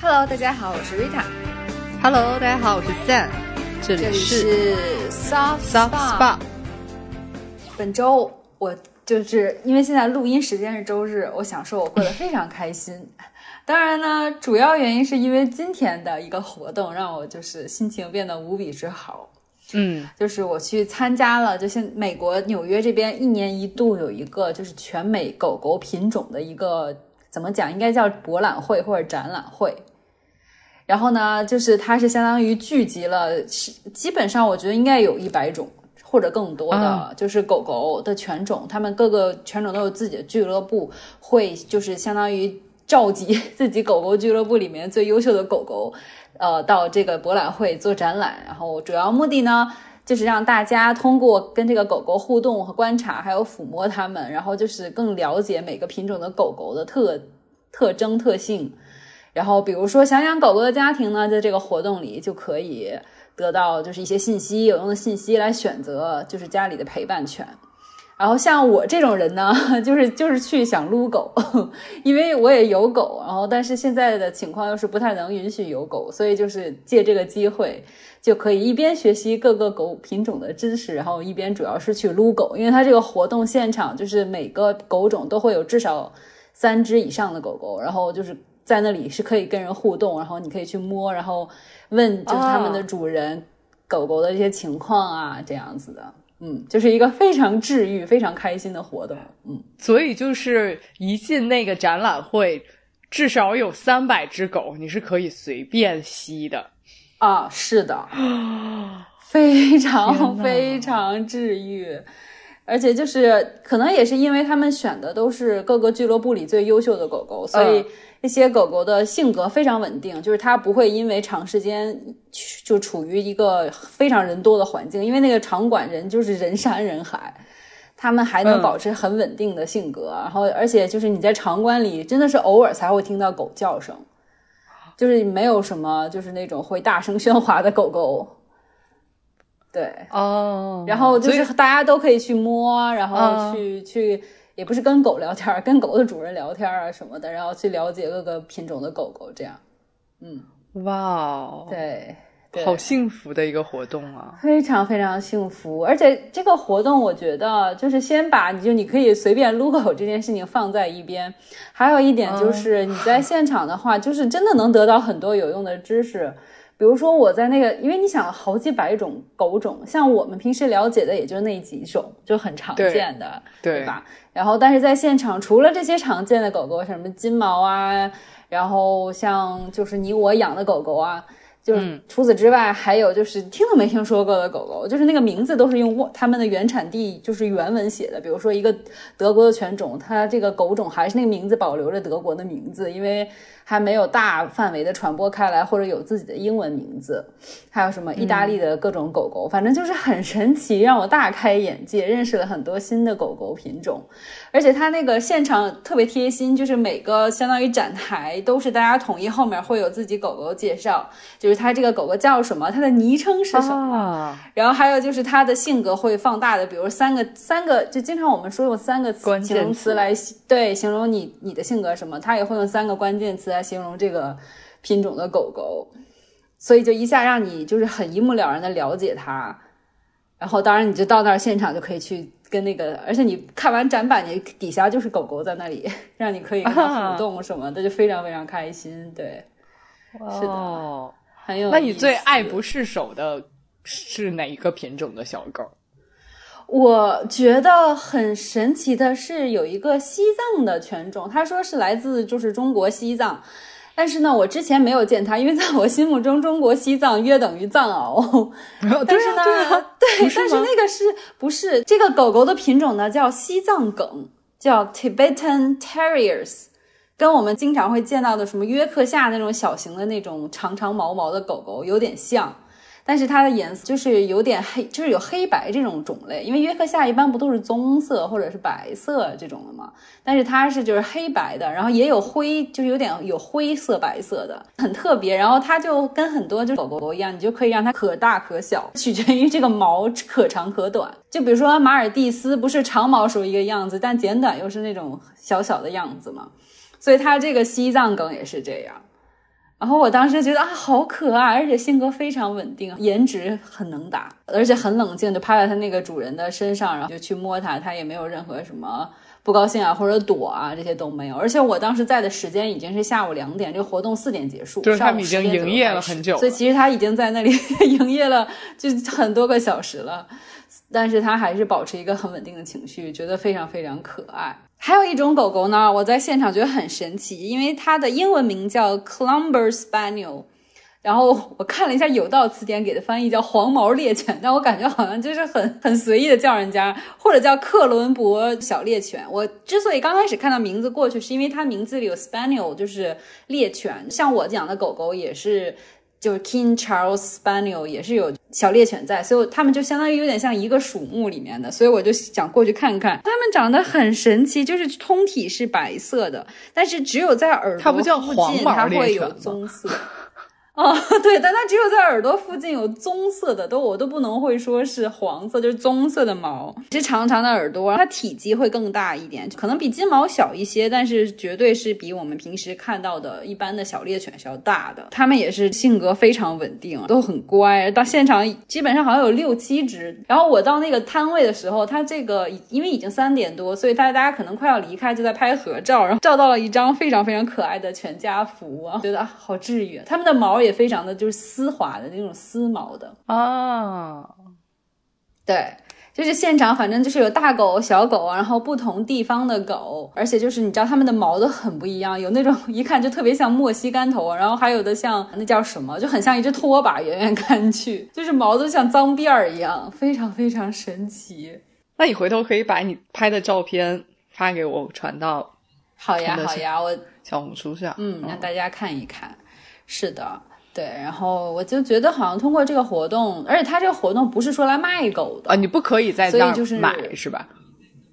Hello，大家好，我是 Rita。Hello，大家好，我是 Sam，这这里是 Soft Soft Spa。本周我就是因为现在录音时间是周日，我想说我过得非常开心。当然呢，主要原因是因为今天的一个活动让我就是心情变得无比之好。嗯就是我去参加了，就现美国纽约这边一年一度有一个就是全美狗狗品种的一个怎么讲，应该叫博览会或者展览会。然后呢，就是它是相当于聚集了，是基本上我觉得应该有一百种或者更多的，啊就是狗狗的犬种，它们各个犬种都有自己的俱乐部，会就是相当于召集 自己狗狗俱乐部里面最优秀的狗狗，呃，到这个博览会做展览。然后主要目的呢，就是让大家通过跟这个狗狗互动和观察，还有抚摸它们，然后就是更了解每个品种的狗狗的特特征特性。然后，比如说想养狗狗的家庭呢，在这个活动里就可以得到就是一些信息，有用的信息来选择就是家里的陪伴犬。然后像我这种人呢，就是就是去想撸狗，因为我也有狗，然后但是现在的情况又是不太能允许有狗，所以就是借这个机会就可以一边学习各个狗品种的知识，然后一边主要是去撸狗，因为它这个活动现场就是每个狗种都会有至少三只以上的狗狗，然后就是在那里是可以跟人互动，然后你可以去摸，然后问就是他们的主人、狗狗的一些情况啊，这样子的。嗯，就是一个非常治愈、非常开心的活动。嗯，所以就是一进那个展览会，至少有三百只狗，你是可以随便吸的。啊，是的，非常非常治愈，而且就是可能也是因为他们选的都是各个俱乐部里最优秀的狗狗，所以嗯那些狗狗的性格非常稳定，就是它不会因为长时间就处于一个非常人多的环境，因为那个场馆人就是人山人海。他们还能嗯保持很稳定的性格，然后而且就是你在场馆里真的是偶尔才会听到狗叫声，就是没有什么就是那种会大声喧哗的狗狗。对，哦然后就是大家都可以去摸，然后嗯去、去，也不是跟狗聊天，跟狗的主人聊天啊什么的，然后去了解各个品种的狗狗，这样。嗯哇哦，对，对好幸福的一个活动啊！非常非常幸福，而且这个活动我觉得就是先把你就你可以随便撸狗这件事情放在一边，还有一点就是你在现场的话，就是真的能得到很多有用的知识。比如说我在那个，因为你想好几百种狗种，像我们平时了解的也就那几种，就很常见的，对吧？然后但是在现场，除了这些常见的狗狗，什么金毛啊，然后像就是你我养的狗狗啊，就是除此之外，还有就是听都没听说过的狗狗，就是那个名字都是用他们的原产地就是原文写的。比如说一个德国的犬种，它这个狗种还是那个名字保留着德国的名字，因为还没有大范围的传播开来，或者有自己的英文名字。还有什么意大利的各种狗狗，反正就是很神奇，让我大开眼界，认识了很多新的狗狗品种。而且它那个现场特别贴心，就是每个相当于展台都是大家统一，后面会有自己狗狗介绍，就是它这个狗狗叫什么，它的昵称是什么。啊，然后还有就是它的性格会放大的，比如三个三个，就经常我们说用三个形容词词来对形容你你的性格什么，它也会用三个关键词来形容这个品种的狗狗，所以就一下让你就是很一目了然的了解它。然后当然你就到那儿现场就可以去跟那个，而且你看完展板，你底下就是狗狗在那里，让你可以跟它互动什么的，就非常非常开心。对，是的哦，很有。那你最爱不释手的是哪一个品种的小狗？我觉得很神奇的是，有一个西藏的犬种，他说是来自就是中国西藏，但是呢，我之前没有见它，因为在我心目中，中国西藏约等于藏獒。但是呢，对但是那个是不是这个狗狗的品种呢？叫西藏梗，叫 Tibetan Terriers。跟我们经常会见到的什么约克夏那种小型的那种长长毛毛的狗狗有点像，但是它的颜色就是有点黑，就是有黑白这种种类。因为约克夏一般不都是棕色或者是白色这种的吗？但是它是就是黑白的，然后也有灰，就是有点有灰色白色的，很特别。然后它就跟很多就狗狗一样，你就可以让它可大可小，取决于这个毛可长可短。就比如说马尔蒂斯，不是长毛时候一个样子，但剪短又是那种小小的样子嘛。所以它这个西藏梗也是这样。然后我当时觉得啊，好可爱，而且性格非常稳定，颜值很能打，而且很冷静，就趴在它那个主人的身上，然后就去摸它，它也没有任何什么不高兴啊或者躲啊，这些都没有。而且我当时在的时间已经是下午两点，这个活动四点结束，就是他们已经10点左右营业了很久所以其实它已经在那里 营业了就很多个小时了。但是它还是保持一个很稳定的情绪，觉得非常非常可爱。还有一种狗狗呢，我在现场觉得很神奇，因为它的英文名叫 Clumber Spaniel，然后我看了一下有道词典给的翻译叫黄毛猎犬，但我感觉好像就是很很随意的叫人家，或者叫克伦伯小猎犬。我之所以刚开始看到名字过去，是因为它名字里有 Spaniel，就是猎犬，像我养的狗狗也是。就是 King Charles Spaniel 也是有小猎犬在，所以他们就相当于有点像一个属目里面的，所以我就想过去看看。它们长得很神奇，就是通体是白色的，但是只有在耳朵它不叫附黄毛近它会有棕色。哦，对，但它只有在耳朵附近有棕色的，都我都不能会说是黄色，就是棕色的毛，是长长的耳朵，它体积会更大一点，可能比金毛小一些，但是绝对是比我们平时看到的一般的小猎犬是要大的。它们也是性格非常稳定，都很乖。到现场基本上好像有六七只，然后我到那个摊位的时候，它这个因为已经三点多，所以大家大家可能快要离开，就在拍合照，然后照到了一张非常非常可爱的全家福啊，觉得啊好治愈。它们的毛也非常的就是丝滑的那种丝毛的，啊，对。就是现场，反正就是有大狗、小狗啊，然后不同地方的狗，而且就是你知道它们的毛都很不一样，有那种一看就特别像墨西干头，然后还有的像那叫什么，就很像一只拖把，远远看去就是毛都像脏辫儿一样，非常非常神奇。那你回头可以把你拍的照片发给我，传到好呀好呀，我小红书上。嗯，让大家看一看。是的，对。然后我就觉得好像通过这个活动，而且他这个活动不是说来卖狗的啊，你不可以在那儿所以就是买是吧？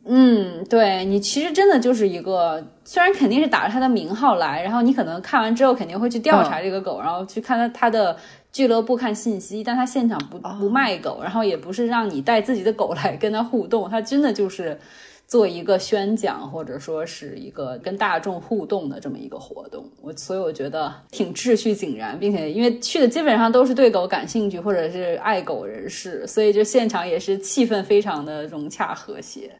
嗯，对你其实真的就是一个，虽然肯定是打着它的名号来，然后你可能看完之后肯定会去调查这个狗，然后去看它它的俱乐部看信息，但它现场不不卖狗，然后也不是让你带自己的狗来跟它互动，它真的就是做一个宣讲或者说是一个跟大众互动的这么一个活动。我所以我觉得挺秩序井然，并且因为去的基本上都是对狗感兴趣或者是爱狗人士，所以就现场也是气氛非常的融洽和谐。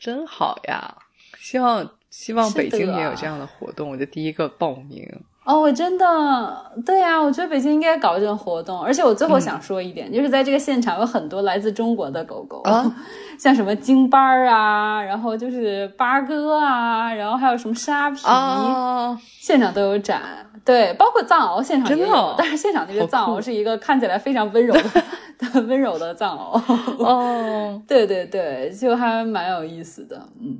真好呀！希望希望北京也有这样的活动，我就第一个报名。哦，我真的，对呀、我觉得北京应该搞这种活动。而且我最后想说一点，就是在这个现场有很多来自中国的狗狗，啊像什么京巴儿啊，然后就是八哥啊，然后还有什么沙皮，啊，现场都有展。对，包括藏獒现场也有，哦但是现场那个藏獒是一个看起来非常温柔的 温柔的藏獒。哦，对对对，就还蛮有意思的，嗯。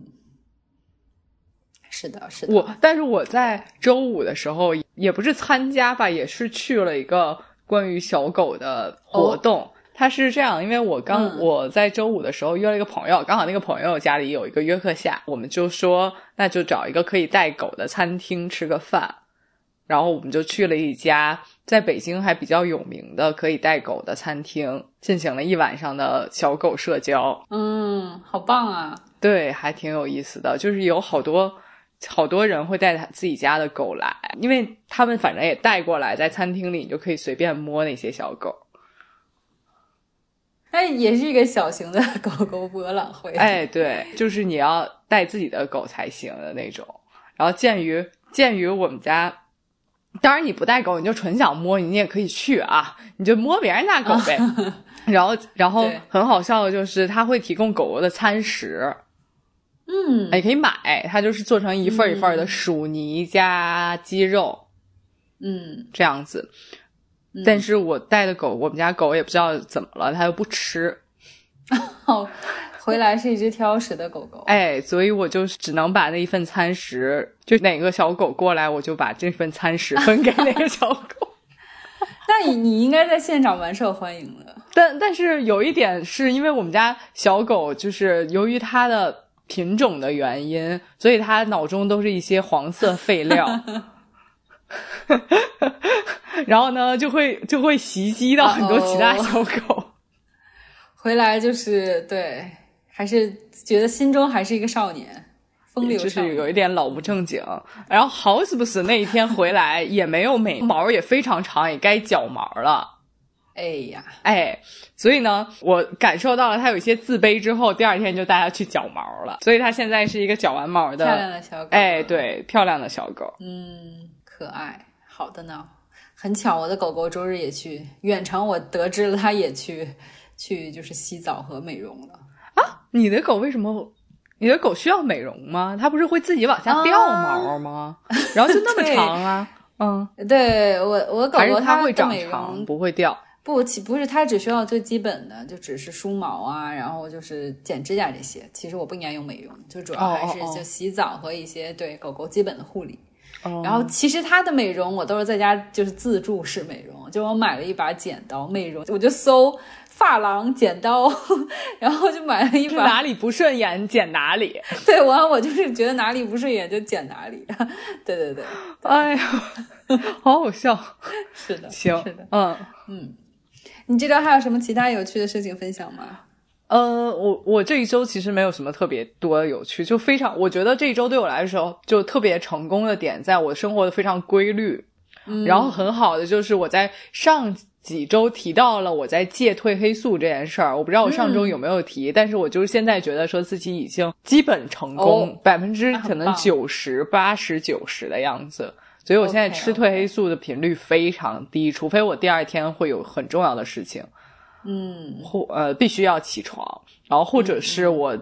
是的，是的，我但是我在周五的时候也不是参加吧，也是去了一个关于小狗的活动。它是这样，因为我刚、嗯我在周五的时候约了一个朋友，刚好那个朋友家里有一个约克夏，我们就说那就找一个可以带狗的餐厅吃个饭。然后我们就去了一家在北京还比较有名的可以带狗的餐厅，进行了一晚上的小狗社交。嗯，好棒啊！对，还挺有意思的，就是有好多好多人会带他自己家的狗来，因为他们反正也带过来，在餐厅里你就可以随便摸那些小狗。那也是一个小型的狗狗博览会。哎，对，就是你要带自己的狗才行的那种。然后鉴于鉴于我们家，当然你不带狗，你就纯想摸，你也可以去啊，你就摸别人家狗呗。然后，然后很好笑的就是他会提供狗狗的餐食，嗯，也可以买，它就是做成一份一份的薯泥加鸡肉。嗯，这样子。但是我带的狗，我们家狗也不知道怎么了，它又不吃，哦，回来是一只挑食的狗狗。哎，所以我就只能把那一份餐食，就哪个小狗过来，我就把这份餐食分给那个小狗。那你你应该在现场蛮受欢迎的。但但是有一点是因为我们家小狗就是由于它的品种的原因，所以他脑中都是一些黄色废料。然后呢，就会就会袭击到很多其他小狗。回来就是对，还是觉得心中还是一个少年，风流少女是有一点老不正经。然后好死不死那一天回来也没有美毛，也非常长，也该绞毛了。哎呀，哎，所以呢，我感受到了他有一些自卑之后，第二天就带他去绞毛了。所以他现在是一个绞完毛的漂亮的小狗，哎，，对，漂亮的小狗。嗯，可爱，好的呢。很巧，我的狗狗周日也去远程，我得知了它也去 去就是洗澡和美容了啊。你的狗为什么？你的狗需要美容吗？它不是会自己往下掉毛吗？然后就那么 长啊？嗯，对我，我狗狗它会长长，不会掉？不，其不是它只需要最基本的，就只是梳毛啊，然后就是剪指甲这些。其实我不应该用美容，就主要还是就洗澡和一些对狗狗基本的护理。哦然后其实它的美容我都是在家就是自助式美容，就我买了一把剪刀美容，我就搜发廊剪刀，然后就买了一把。哪里不顺眼剪哪里。对，我我就是觉得哪里不顺眼就剪哪里。对对对，哎呀，好好笑。是的，行是的。，嗯。你这周还有什么其他有趣的事情分享吗？呃，我我这一周其实没有什么特别多的有趣，就非常，我觉得这一周对我来说就特别成功的点，在我生活的非常规律，嗯然后很好的就是我在上几周提到了我在戒褪黑素这件事儿，我不知道我上周有没有提，但是我就是现在觉得说自己已经基本成功哦，百分之可能九十八十九十的样子。所以我现在吃褪黑素的频率非常低，除非我第二天会有很重要的事情。嗯，或呃必须要起床，然后或者是我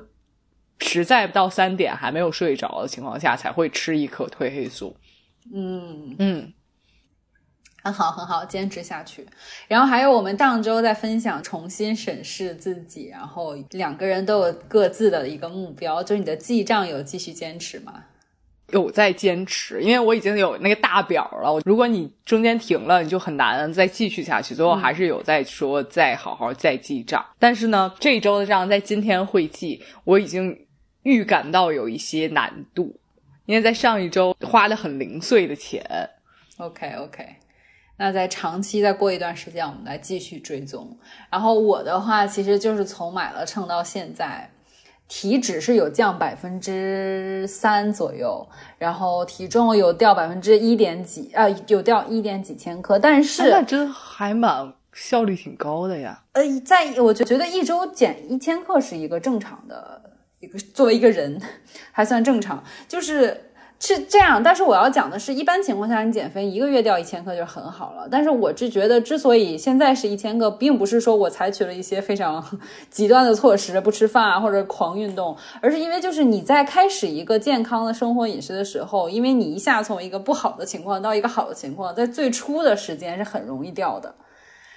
实在到三点还没有睡着的情况下，才会吃一颗褪黑素。嗯，嗯，很好，很好，坚持下去。然后还有我们上周在分享重新审视自己，然后两个人都有各自的一个目标，就是你的记账有继续坚持吗？有在坚持，因为我已经有那个大表了。如果你中间停了，你就很难再继续下去。最后还是有在说再好好再记账。但是呢，这一周的账在今天会记，我已经预感到有一些难度，因为在上一周花的很零碎的钱。OK OK，那在长期再过一段时间，我们来继续追踪。然后我的话，其实就是从买了秤到现在，体脂是有降百分之三左右，然后体重有掉百分之一点几，呃，有掉一点几千克，但是那真还蛮效率挺高的呀。呃，在我觉觉得一周减一千克是一个正常的一个，作为一个人 还算正常，就是是这样。但是我要讲的是，一般情况下你减肥一个月掉一千克就很好了。但是我是觉得，之所以现在是一千克，并不是说我采取了一些非常 极端的措施，不吃饭啊或者狂运动，而是因为就是你在开始一个健康的生活饮食的时候，因为你一下从一个不好的情况到一个好的情况，在最初的时间是很容易掉的。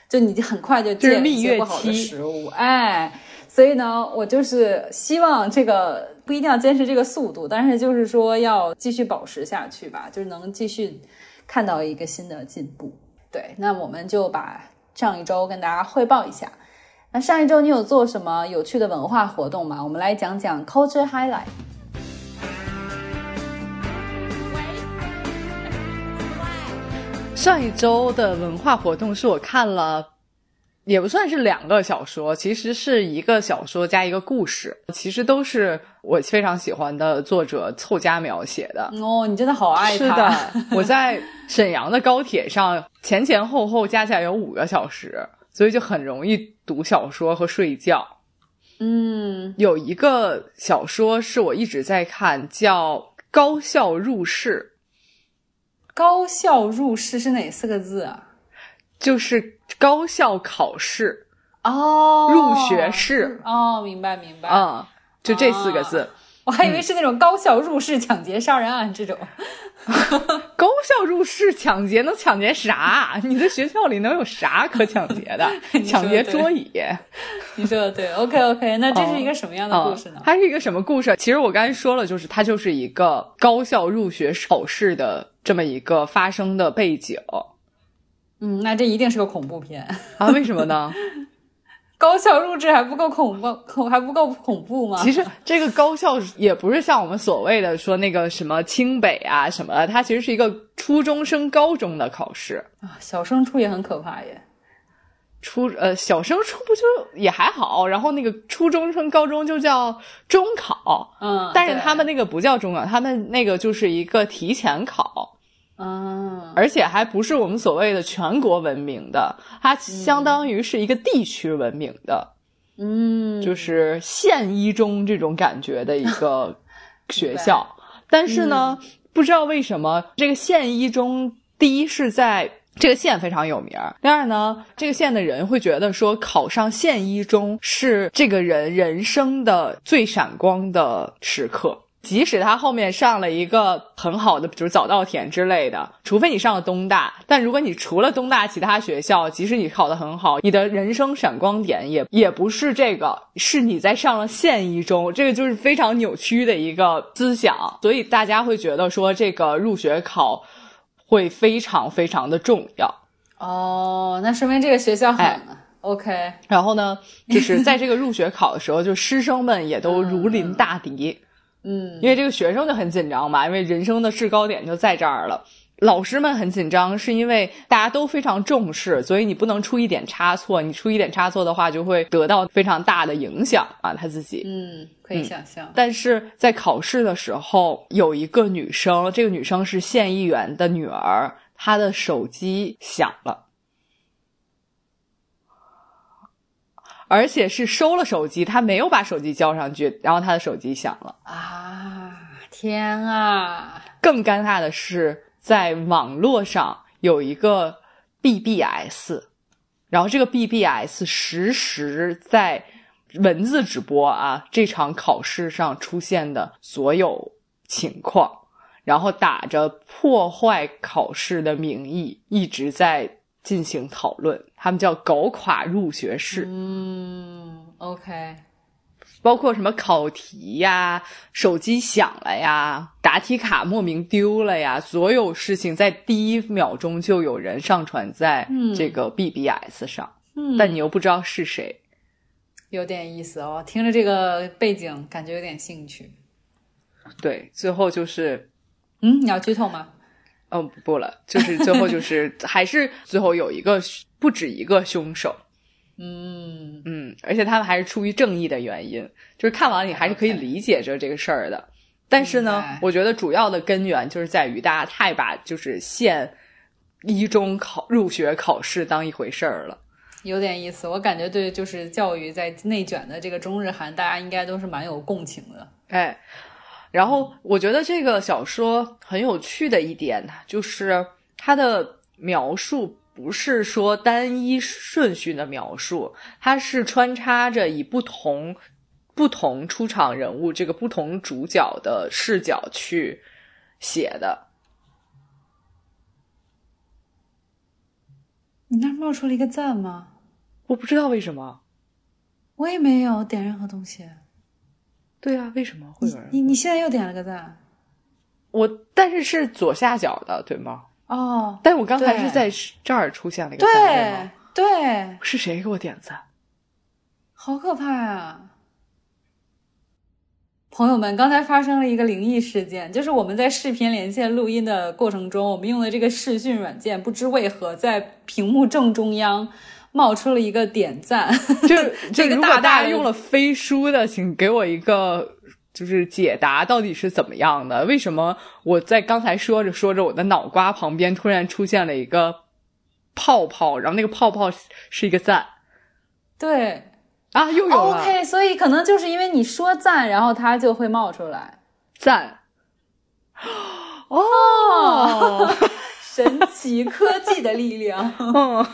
就你很快就就是戒一不好的食物，哎，所以呢，我就是希望这个不一定要坚持这个速度，但是就是说要继续保持下去吧，就是能继续看到一个新的进步。对，那我们就把上一周跟大家汇报一下。那上一周你有做什么有趣的文化活动吗？我们来讲讲 culture highlight。上一周的文化活动是我看了，也不算是两个小说，其实是一个小说加一个故事，其实都是我非常喜欢的作者凑佳描写的。哦，你真的好爱他。是的，我在沈阳的高铁上前前后后加起来有五个小时，所以就很容易读小说和睡觉。嗯，有一个小说是我一直在看，叫《高校入室高校入室是哪四个字啊？》，就是高校考试哦，入学试哦，明白明白。啊、就这四个字。我还以为是那种高校入室抢劫杀人案这种。高校入室抢劫能抢劫啥？你在学校里能有啥可抢劫的？抢劫桌椅。你说的对，OK OK，那这是一个什么样的故事呢嗯？它是一个什么故事？其实我刚才说了，就是它就是一个高校入学考试的这么一个发生的背景嗯，那这一定是个恐怖片。啊？为什么呢？高校入职还不够恐怖，恐还不够恐怖吗？其实这个高校也不是像我们所谓的说那个什么清北啊什么的，它其实是一个初中升高中的考试。啊，小升初也很可怕耶。初呃小升初不就也还好，然后那个初中升高中就叫中考，嗯，但是他们那个不叫中考，他们那个就是一个提前考，嗯。而且还不是我们所谓的全国闻名的，它相当于是一个地区闻名的，嗯，就是县一中这种感觉的一个 学校。但是呢，不知道为什么这个县一中，第一是在这个县非常有名儿，第二呢，这个县的人会觉得说考上县一中是这个人人生的最闪光的时刻。即使他后面上了一个很好的，比如早稻田之类的，除非你上了东大，但如果你除了东大其他学校，即使你考得很好，你的人生闪光点也也不是这个，是你在上了县一中，这个就是非常扭曲的一个思想，所以大家会觉得说这个入学考会非常非常的重要。哦，那说明这个学校很、哎 OK，然后呢，就是在这个入学考的时候，就师生们也都如临大敌。嗯因为这个学生就很紧张嘛，因为人生的制高点就在这儿了。老师们很紧张，是因为大家都非常重视，所以你不能出一点差错。你出一点差错的话，就会得到非常大的影响啊，他自己。嗯，可以想象。但是在考试的时候，有一个女生，这个女生是县议员的女儿，她的手机响了，而且是收了手机，他没有把手机交上去，然后他的手机响了。啊，天啊！更尴尬的是，在网络上有一个 BBS，然后这个 BBS 实时在文字直播啊这场考试上出现的所有情况，然后打着破坏考试的名义一直在进行讨论，他们叫“搞垮入学式”。嗯，OK，包括什么考题呀、手机响了呀、答题卡莫名丢了呀，所有事情在第一秒钟就有人上传在嗯这个 BBS 上，嗯，但你又不知道是谁。有点意思哦。听着这个背景，感觉有点兴趣。对，最后就是，嗯，你要剧透吗？嗯，不了，就是最后就是 还是最后有一个不止一个凶手，嗯嗯，而且他们还是出于正义的原因，就是看完你还是可以理解着这个事儿的。但是呢，我觉得主要的根源就是在于大家太把就是县一中考入学考试当一回事儿了。有点意思。我感觉对，就是教育在内卷的这个中日韩，大家应该都是蛮有共情的。哎，然后我觉得这个小说很有趣的一点呢，就是它的描述不是说单一顺序的描述，它是穿插着以不同不同出场人物这个不同主角的视角去写的。你那儿冒出了一个赞吗？我不知道为什么。我也没有点任何东西。对啊，为什么会有人？你你现在又点了个赞我但是是左下角的，对吗？哦，但我刚才是在这儿出现了一个赞，对？对对，是谁给我点赞？好可怕啊！朋友们，刚才发生了一个灵异事件，就是我们在视频连线录音的过程中，我们用的这个视讯软件，不知为何在屏幕正中央冒出了一个点赞，就 就这个如果大家用了飞书的，请给我一个就是解答，到底是怎么样的？为什么我在刚才说着说着，我的脑瓜旁边突然出现了一个泡泡，然后那个泡泡是一个赞对啊，又有了，OK，所以可能就是因为你说赞，然后它就会冒出来。赞。哦，神奇科技的力量。嗯，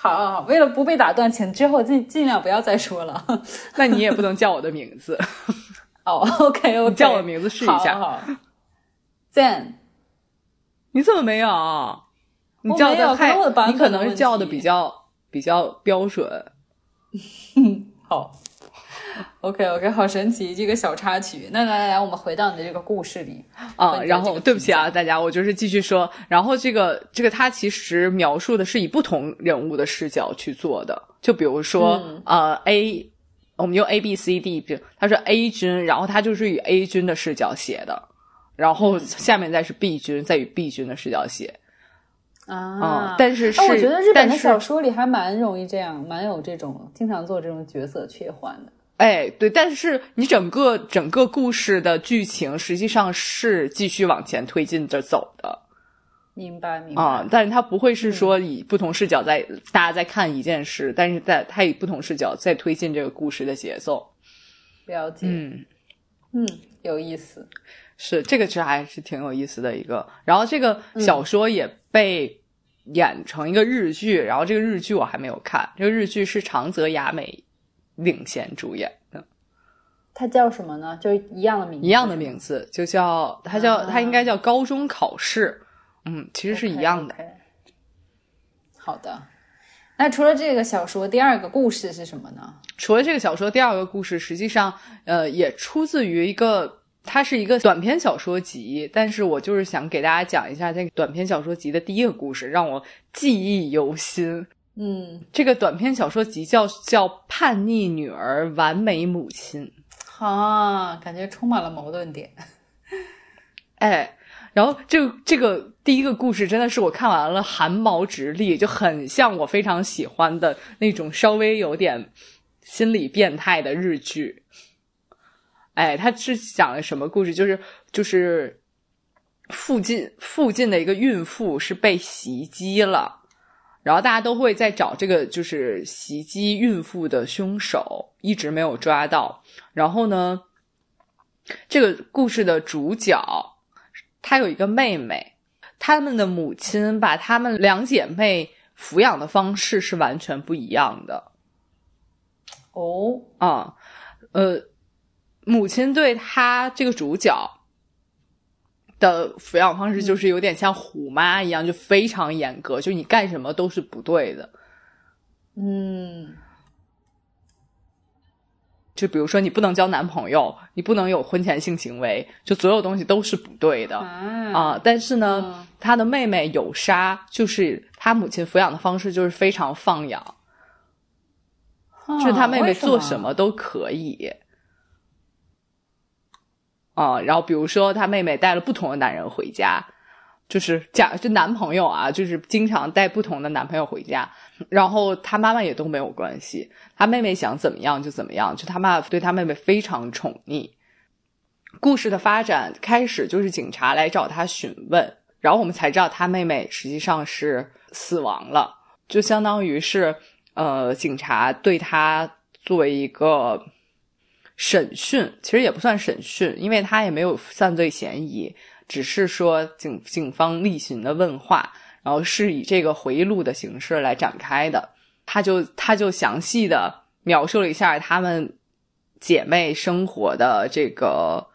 好好好，为了不被打断，请之后尽尽量不要再说了。那你也不能叫我的名字，哦，OK OK，你叫我名字试一下好好赞，你怎么没有？你叫的太你可能是叫的比较比较标准。好。OK OK，好神奇这个小插曲。那来来来，我们回到你的这个故事里啊，然后对不起啊，大家，我就是继续说。然后这个这个，它其实描述的是以不同人物的视角去做的。就比如说，嗯呃，A，我们用 A B C D，比如他说 A 君，然后他就是以 A 君的视角写的，然后下面再是 B 君，再以 B 君的视角写。啊嗯，但是是，啊我觉得日本的小说里还蛮容易这样，蛮有这种经常做这种角色切换的。哎，对，但是你整个整个故事的剧情实际上是继续往前推进着走的明白，明白。啊、但是它不会是说以不同视角在、大家在看一件事，但是在它以不同视角在推进这个故事的节奏。了解，嗯，嗯，有意思。是这个其实还是挺有意思的一个。然后这个小说也被演成一个日剧，然后这个日剧我还没有看，这个日剧是长泽雅美领衔主演的。他叫什么呢？就一样的名字，一样的名字，就叫他叫、啊它应该叫高中考试，嗯，其实是一样的。好的，那除了这个小说，第二个故事是什么呢？除了这个小说，第二个故事实际上呃也出自于一个，它是一个短篇小说集，但是我就是想给大家讲一下这个短篇小说集的第一个故事，让我记忆犹新。嗯，这个短篇小说集叫叫《叛逆女儿，完美母亲》。啊，感觉充满了矛盾点。哎，然后这个这个第一个故事真的是我看完了汗毛直立，就很像我非常喜欢的那种稍微有点心理变态的日剧。哎，他是讲了什么故事？就是就是附近附近的一个孕妇是被袭击了，然后大家都会在找这个就是袭击孕妇的凶手，一直没有抓到。然后呢，这个故事的主角她有一个妹妹，他们的母亲把她们两姐妹抚养的方式是完全不一样的哦，啊、呃，母亲对她这个主角的抚养方式就是有点像虎妈一样，就非常严格，就你干什么都是不对的。嗯，就比如说，你不能交男朋友，你不能有婚前性行为，就所有东西都是不对的。啊啊，但是呢，嗯他的妹妹有莎，就是他母亲抚养的方式就是非常放养，就是他妹妹做什么都可以。啊，啊然后比如说他妹妹带了不同的男人回家，就是假就男朋友啊，就是经常带不同的男朋友回家，然后他妈妈也都没有关系，他妹妹想怎么样就怎么样，就他妈妈对他妹妹非常宠溺。故事的发展开始就是警察来找他询问，然后我们才知道他妹妹实际上是死亡了，就相当于是呃，警察对他作为一个审讯，其实也不算审讯，因为他也没有犯罪嫌疑，只是说警警方例行的问话，然后是以这个回忆录的形式来展开的。他就他就详细的描述了一下他们姐妹生活的这个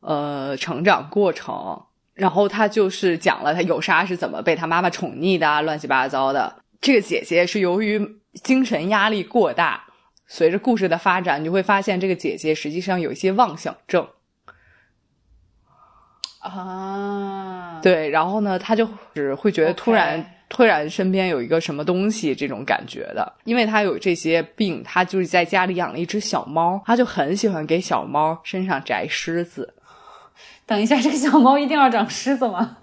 呃成长过程，然后他就是讲了他有莎是怎么被他妈妈宠溺的，乱七八糟的。这个姐姐是由于精神压力过大，随着故事的发展，你就会发现这个姐姐实际上有一些妄想症。啊，对，然后呢，她就是会觉得突然突然身边有一个什么东西这种感觉的，因为她有这些病，她就是在家里养了一只小猫，她就很喜欢给小猫身上摘虱子。等一下，这个小猫一定要长虱子吗？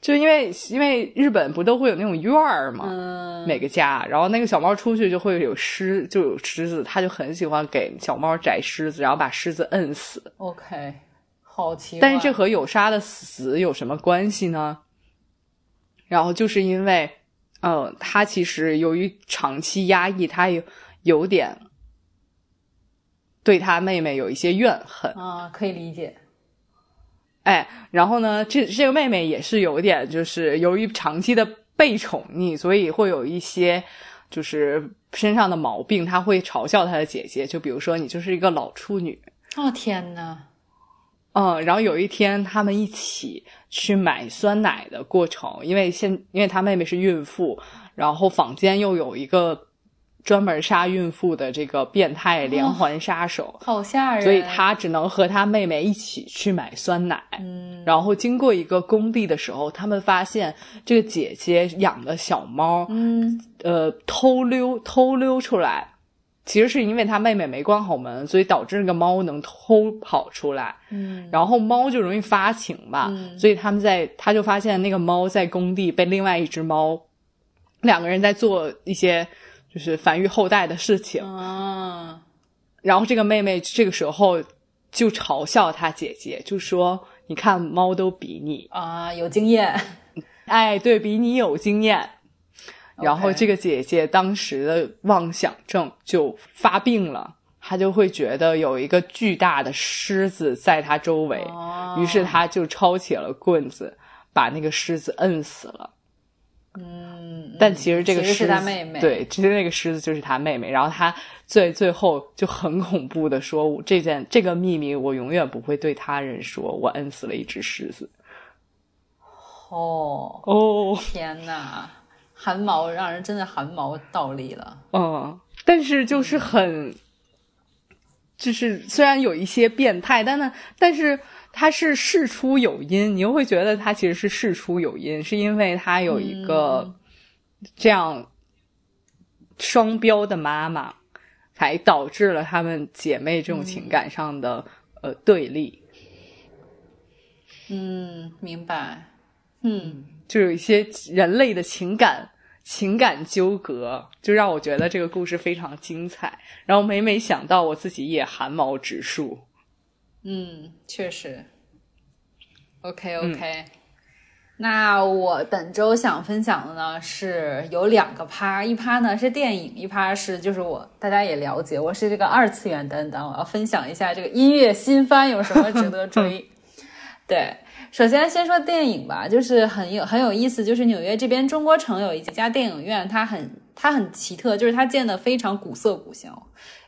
就因为因为日本不都会有那种院儿嘛，嗯，每个家，然后那个小猫出去就会有狮，就有狮子，它就很喜欢给小猫摘狮子，然后把狮子摁死。OK，好奇怪。但是这和有沙的死有什么关系呢？然后就是因为，嗯，他其实由于长期压抑，他有有点对他妹妹有一些怨恨，啊，可以理解。哎，然后呢，这这个妹妹也是有点，就是由于长期的被宠溺，所以会有一些就是身上的毛病，她会嘲笑她的姐姐，就比如说你就是一个老处女，哦天哪！嗯，然后有一天他们一起去买酸奶的过程，因为现因为她妹妹是孕妇，然后坊间又有一个专门杀孕妇的这个变态连环杀手，好吓人。所以他只能和他妹妹一起去买酸奶。嗯，然后经过一个工地的时候，他们发现这个姐姐养的小猫，嗯呃，偷溜偷溜出来，其实是因为他妹妹没关好门，所以导致那个猫能偷跑出来。嗯，然后猫就容易发情吧，嗯所以他们在他就发现那个猫在工地被另外一只猫，两个人在做一些就是繁育后代的事情。啊，然后这个妹妹这个时候就嘲笑她姐姐，就说：“你看猫都比你，啊，有经验，哎，对比你有经验。”然后这个姐姐当时的妄想症就发病了，她就会觉得有一个巨大的狮子在她周围，哦于是她就抄起了棍子，把那个狮子摁死了。嗯，但其实这个狮子，她妹妹对，其实那个狮子就是他妹妹。然后他最最后就很恐怖的说：“这件这个秘密，我永远不会对他人说，我摁死了一只狮子。哦，”哦，天哪，汗毛让人真的汗毛倒立了。嗯，但是就是很，就是虽然有一些变态，但呢，但是他是事出有因，你又会觉得他其实是事出有因，是因为他有一个这样双标的妈妈，才导致了她们姐妹这种情感上的、呃对立，嗯，明白。嗯，就有一些人类的情感。情感纠葛，就让我觉得这个故事非常精彩。然后每每想到，我自己也汗毛直竖。嗯，确实。OK OK，、那我本周想分享的呢是有两个趴，一趴呢是电影，一趴是就是我大家也了解，我是这个二次元担当，我要分享一下这个音乐新番有什么值得追。对，首先先说电影吧，就是很有很有意思，就是纽约这边中国城有一家电影院，它很它很奇特，就是它建的非常古色古香。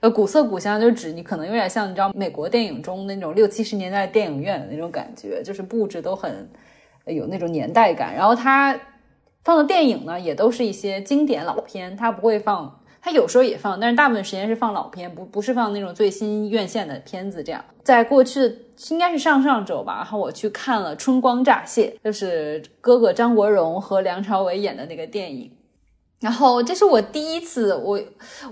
呃，古色古香就指你可能有点像你知道美国电影中那种六七十年代电影院的那种感觉，就是布置都很呃有那种年代感。然后他放的电影呢，也都是一些经典老片，他不会放。他有时候也放，但是大部分时间是放老片，不不是放那种最新院线的片子。这样，在过去应该是上上周吧，然后我去看了《春光乍泄》，就是哥哥张国荣和梁朝伟演的那个电影。然后这是我第一次，我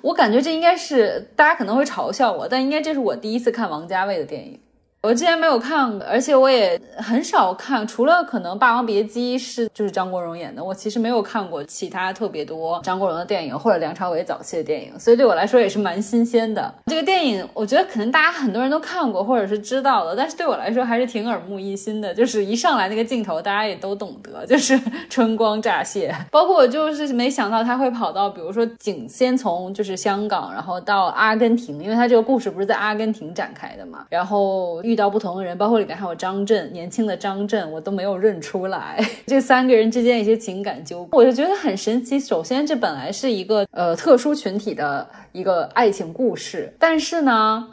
我感觉这应该是大家可能会嘲笑我，但应该这是我第一次看王家卫的电影。我之前没有看，而且我也很少看，除了可能《霸王别姬》是就是张国荣演的，我其实没有看过其他特别多张国荣的电影或者梁朝伟早期的电影，所以对我来说也是蛮新鲜的。这个电影我觉得可能大家很多人都看过或者是知道的，但是对我来说还是挺耳目一新的，就是一上来那个镜头大家也都懂得，就是春光乍泄。包括我就是没想到他会跑到，比如说仅先从就是香港，然后到阿根廷，因为他这个故事不是在阿根廷展开的嘛，然后。遇到不同的人，包括里面还有张震，年轻的张震，我都没有认出来。这三个人之间一些情感纠，我就觉得很神奇。首先，这本来是一个呃特殊群体的一个爱情故事，但是呢，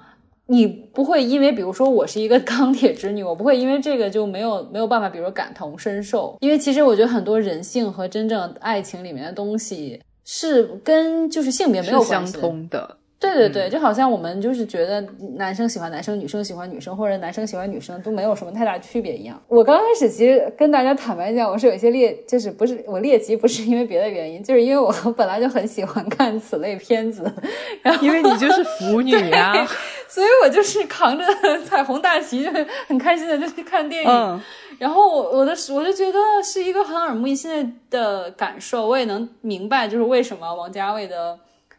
你不会因为比如说我是一个钢铁直女，我不会因为这个就没有没有办法，比如说感同身受。因为其实我觉得很多人性和真正爱情里面的东西是跟就是性别没有相通的。对对对，就好像我们就是觉得男生喜欢男生，女生喜欢女生，或者男生喜欢女生都没有什么太大区别一样。我刚开始其实跟大家坦白讲，我是有一些猎，就是不是我猎奇，不是因为别的原因，就是因为我本来就很喜欢看此类片子，然后因为你就是腐女啊，所以我就是扛着彩虹大旗，就很开心的就去看电影。嗯然后我我的我就觉得是一个很耳目一新的感受，我也能明白就是为什么王家卫的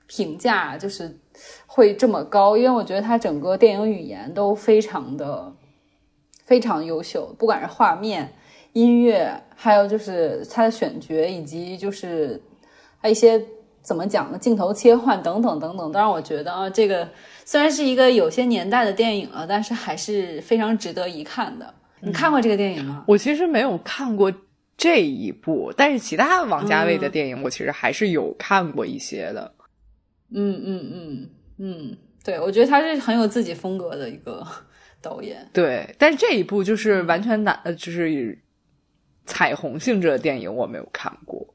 评价就是。会这么高，因为我觉得他整个电影语言都非常的非常优秀，不管是画面、音乐，还有就是他的选角，以及就是还有一些怎么讲呢，镜头切换等等等等，都让我觉得啊，这个虽然是一个有些年代的电影了，但是还是非常值得一看的。你看过这个电影吗？我其实没有看过这一部，但是其他王家卫的电影，我其实还是有看过一些的。嗯嗯嗯嗯，对，我觉得他是很有自己风格的一个 导演。对，但是这一部就是完全男，呃，就是彩虹性质的电影，我没有看过。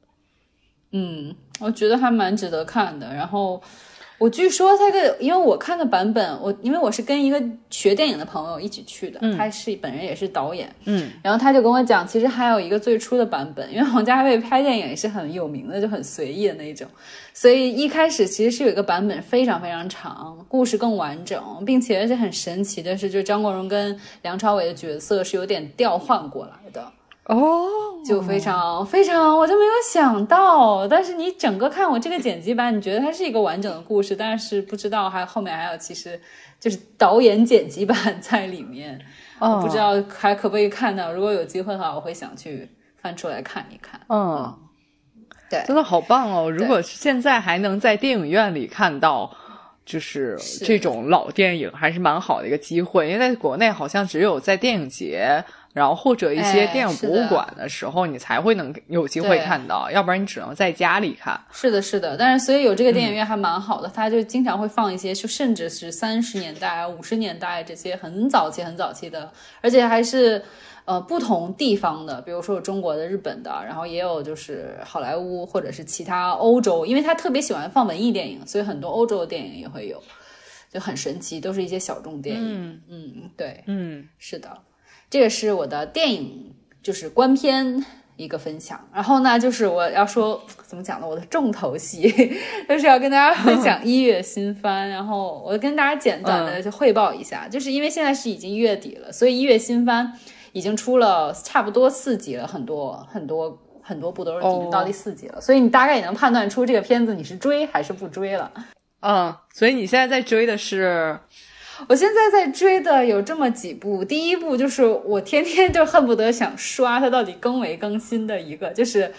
嗯，我觉得还蛮值得看的。然后我我据说他个，因为我看的版本，我因为我是跟一个学电影的朋友一起去的，他是本人也是导演，嗯，然后他就跟我讲，其实还有一个最初的版本，因为王家卫拍电影也是很有名的，就很随意的那种，所以一开始其实是有一个版本非常非常长，故事更完整，并且而且很神奇的是，就张国荣跟梁朝伟的角色是有点调换过来的。哦，就非常非常，我就没有想到。但是你整个看我这个剪辑版，你觉得它是一个完整的故事，但是不知道还后面还有其实就是导演剪辑版在里面。哦，不知道还可不可以看到。如果有机会的话，我会想去翻出来看一看。嗯，对，真的好棒哦！如果现在还能在电影院里看到，就是这种老电影，还是蛮好的一个机会。因为在国内好像只有在电影节。然后或者一些电影博物馆的时候，你才会能有机会看到，要不然你只能在家里看。是的，是的。但是所以有这个电影院还蛮好的，它就经常会放一些，就甚至是三十年代、五十年代这些很早期、很早期的，而且还是呃不同地方的，比如说有中国的、日本的，然后也有就是好莱坞或者是其他欧洲，因为他特别喜欢放文艺电影，所以很多欧洲的电影也会有，就很神奇，都是一些小众电影。嗯嗯，对，嗯，是的。这个是我的电影，就是观片一个分享。然后呢，就是我要说怎么讲呢？我的重头戏就是要跟大家分 享一月新番。然后我跟大家简短的就汇报一下，就是因为现在是已经一月底了，所以一月新番已经出了差不多四集了，很多很多很多部都是已经到第四集了，所以你大概也能判断出这个片子你是追还是不追了。嗯，所以你现在在追的是。我现在在追的有这么几部，第一部就是我天天就恨不得想刷它到底更没更新的一个，就是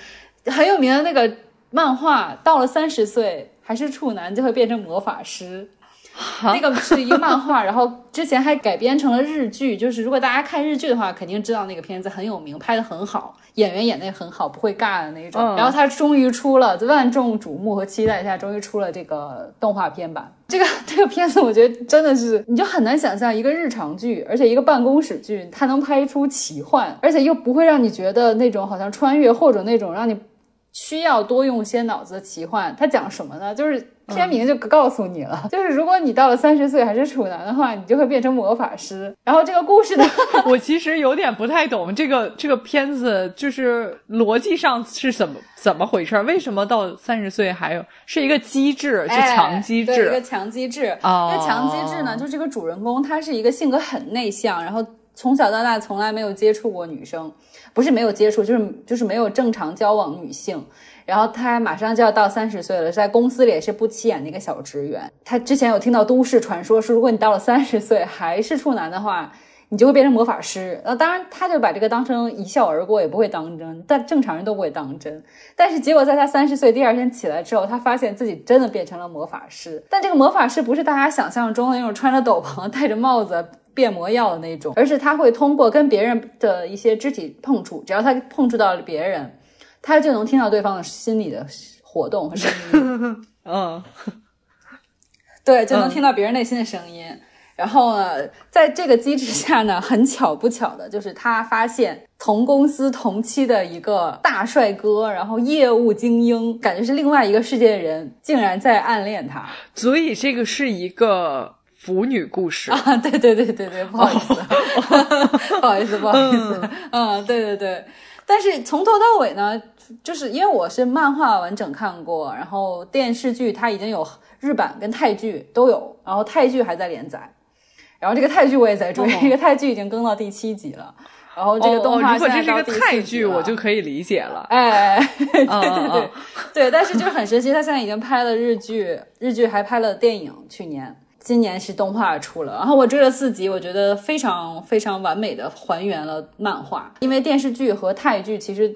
很有名的那个漫画，到了三十岁还是处男就会变成魔法师。那个是一个漫画，然后之前还改编成了日剧。就是如果大家看日剧的话，肯定知道那个片子很有名，拍的很好，演员演的也很好，不会尬的那种。然后他终于出了，万众瞩目和期待下，终于出了这个动画片版。这个 这个片子，我觉得真的是，你就很难想象一个日常剧，而且一个办公室剧，它能拍出奇幻，而且又不会让你觉得那种好像穿越或者那种让你需要多用些脑子的奇幻。它讲什么呢？就是。片名就告诉你了，就是如果你到了三十岁还是处男的话，你就会变成魔法师。然后这个故事呢，我其实有点不太懂这个这个片子，就是逻辑上是怎么怎么回事？为什么到三十岁还有是一个机制，是强机制？一个强机制。那强机制呢，就这个主人公他是一个性格很内向，然后从小到大从来没有接触过女生，不是没有接触，就是就是没有正常交往女性。然后他马上就要到三十岁了，在公司里也是不起眼的一个小职员。他之前有听到都市传说，说如果你到了三十岁还是处男的话，你就会变成魔法师。那当然，他就把这个当成一笑而过，也不会当真。但正常人都不会当真。但是结果在他三十岁第二天起来之后，他发现自己真的变成了魔法师。但这个魔法师不是大家想象中的那种穿着斗篷、戴着帽子变魔药的那种，而是他会通过跟别人的一些肢体碰触，只要他碰触到了别人。他就能听到对方的心理的活动和声音，嗯，对，就能听到别人内心的声音。然后呢，在这个机制下呢，很巧不巧的就是他发现同公司同期的一个大帅哥，然后业务精英，感觉是另外一个世界的人，竟然在暗恋他。所以这个是一个腐女故事啊！对对对对对，不好意思，不好意思，不好意思，嗯，对对对。但是从头到尾呢？就是因为我是漫画完整看过，然后电视剧它已经有日版跟泰剧都有，然后泰剧还在连载，然后这个泰剧我也在追，这个泰剧已经更到第七集了，然后这个动画如果这是个泰剧，我就可以理解了。哎，对对对对，但是就是很神奇，他现在已经拍了日剧，日剧还拍了电影，去年。今年是动画出了，然后我追了四集，我觉得非常非常完美的还原了漫画，因为电视剧和泰剧其实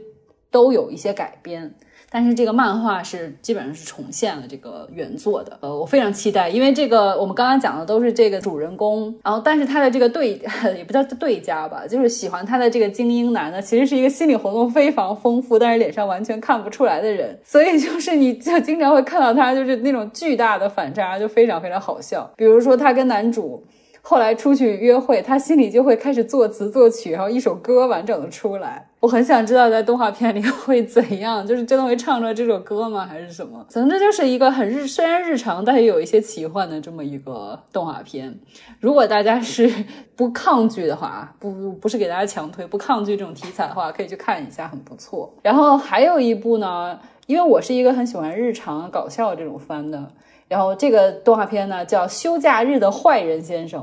都有一些改编。但是这个漫画是基本上是重现了这个原作的，呃，我非常期待，因为这个我们刚刚讲的都是这个主人公，然后但是他的这个对 也不叫对家吧，就是喜欢他的这个精英男呢，其实是一个心理活动非常丰富，但是脸上完全看不出来的人，所以就是你就经常会看到他就是那种巨大的反差，就非常非常好笑。比如说他跟男主。后来出去约会，他心里就会开始作词作曲，然后一首歌完整的出来。我很想知道在动画片里会怎样，就是真的会唱着这首歌吗，还是什么？总之就是一个很日，虽然日常，但也有一些奇幻的这么一个动画片。如果大家是不抗拒的话，不不是给大家强推，不抗拒这种题材的话，可以去看一下，很不错。然后还有一部呢，因为我是一个很喜欢日常搞笑这种番的，然后这个动画片呢叫《休假日的坏人先生》。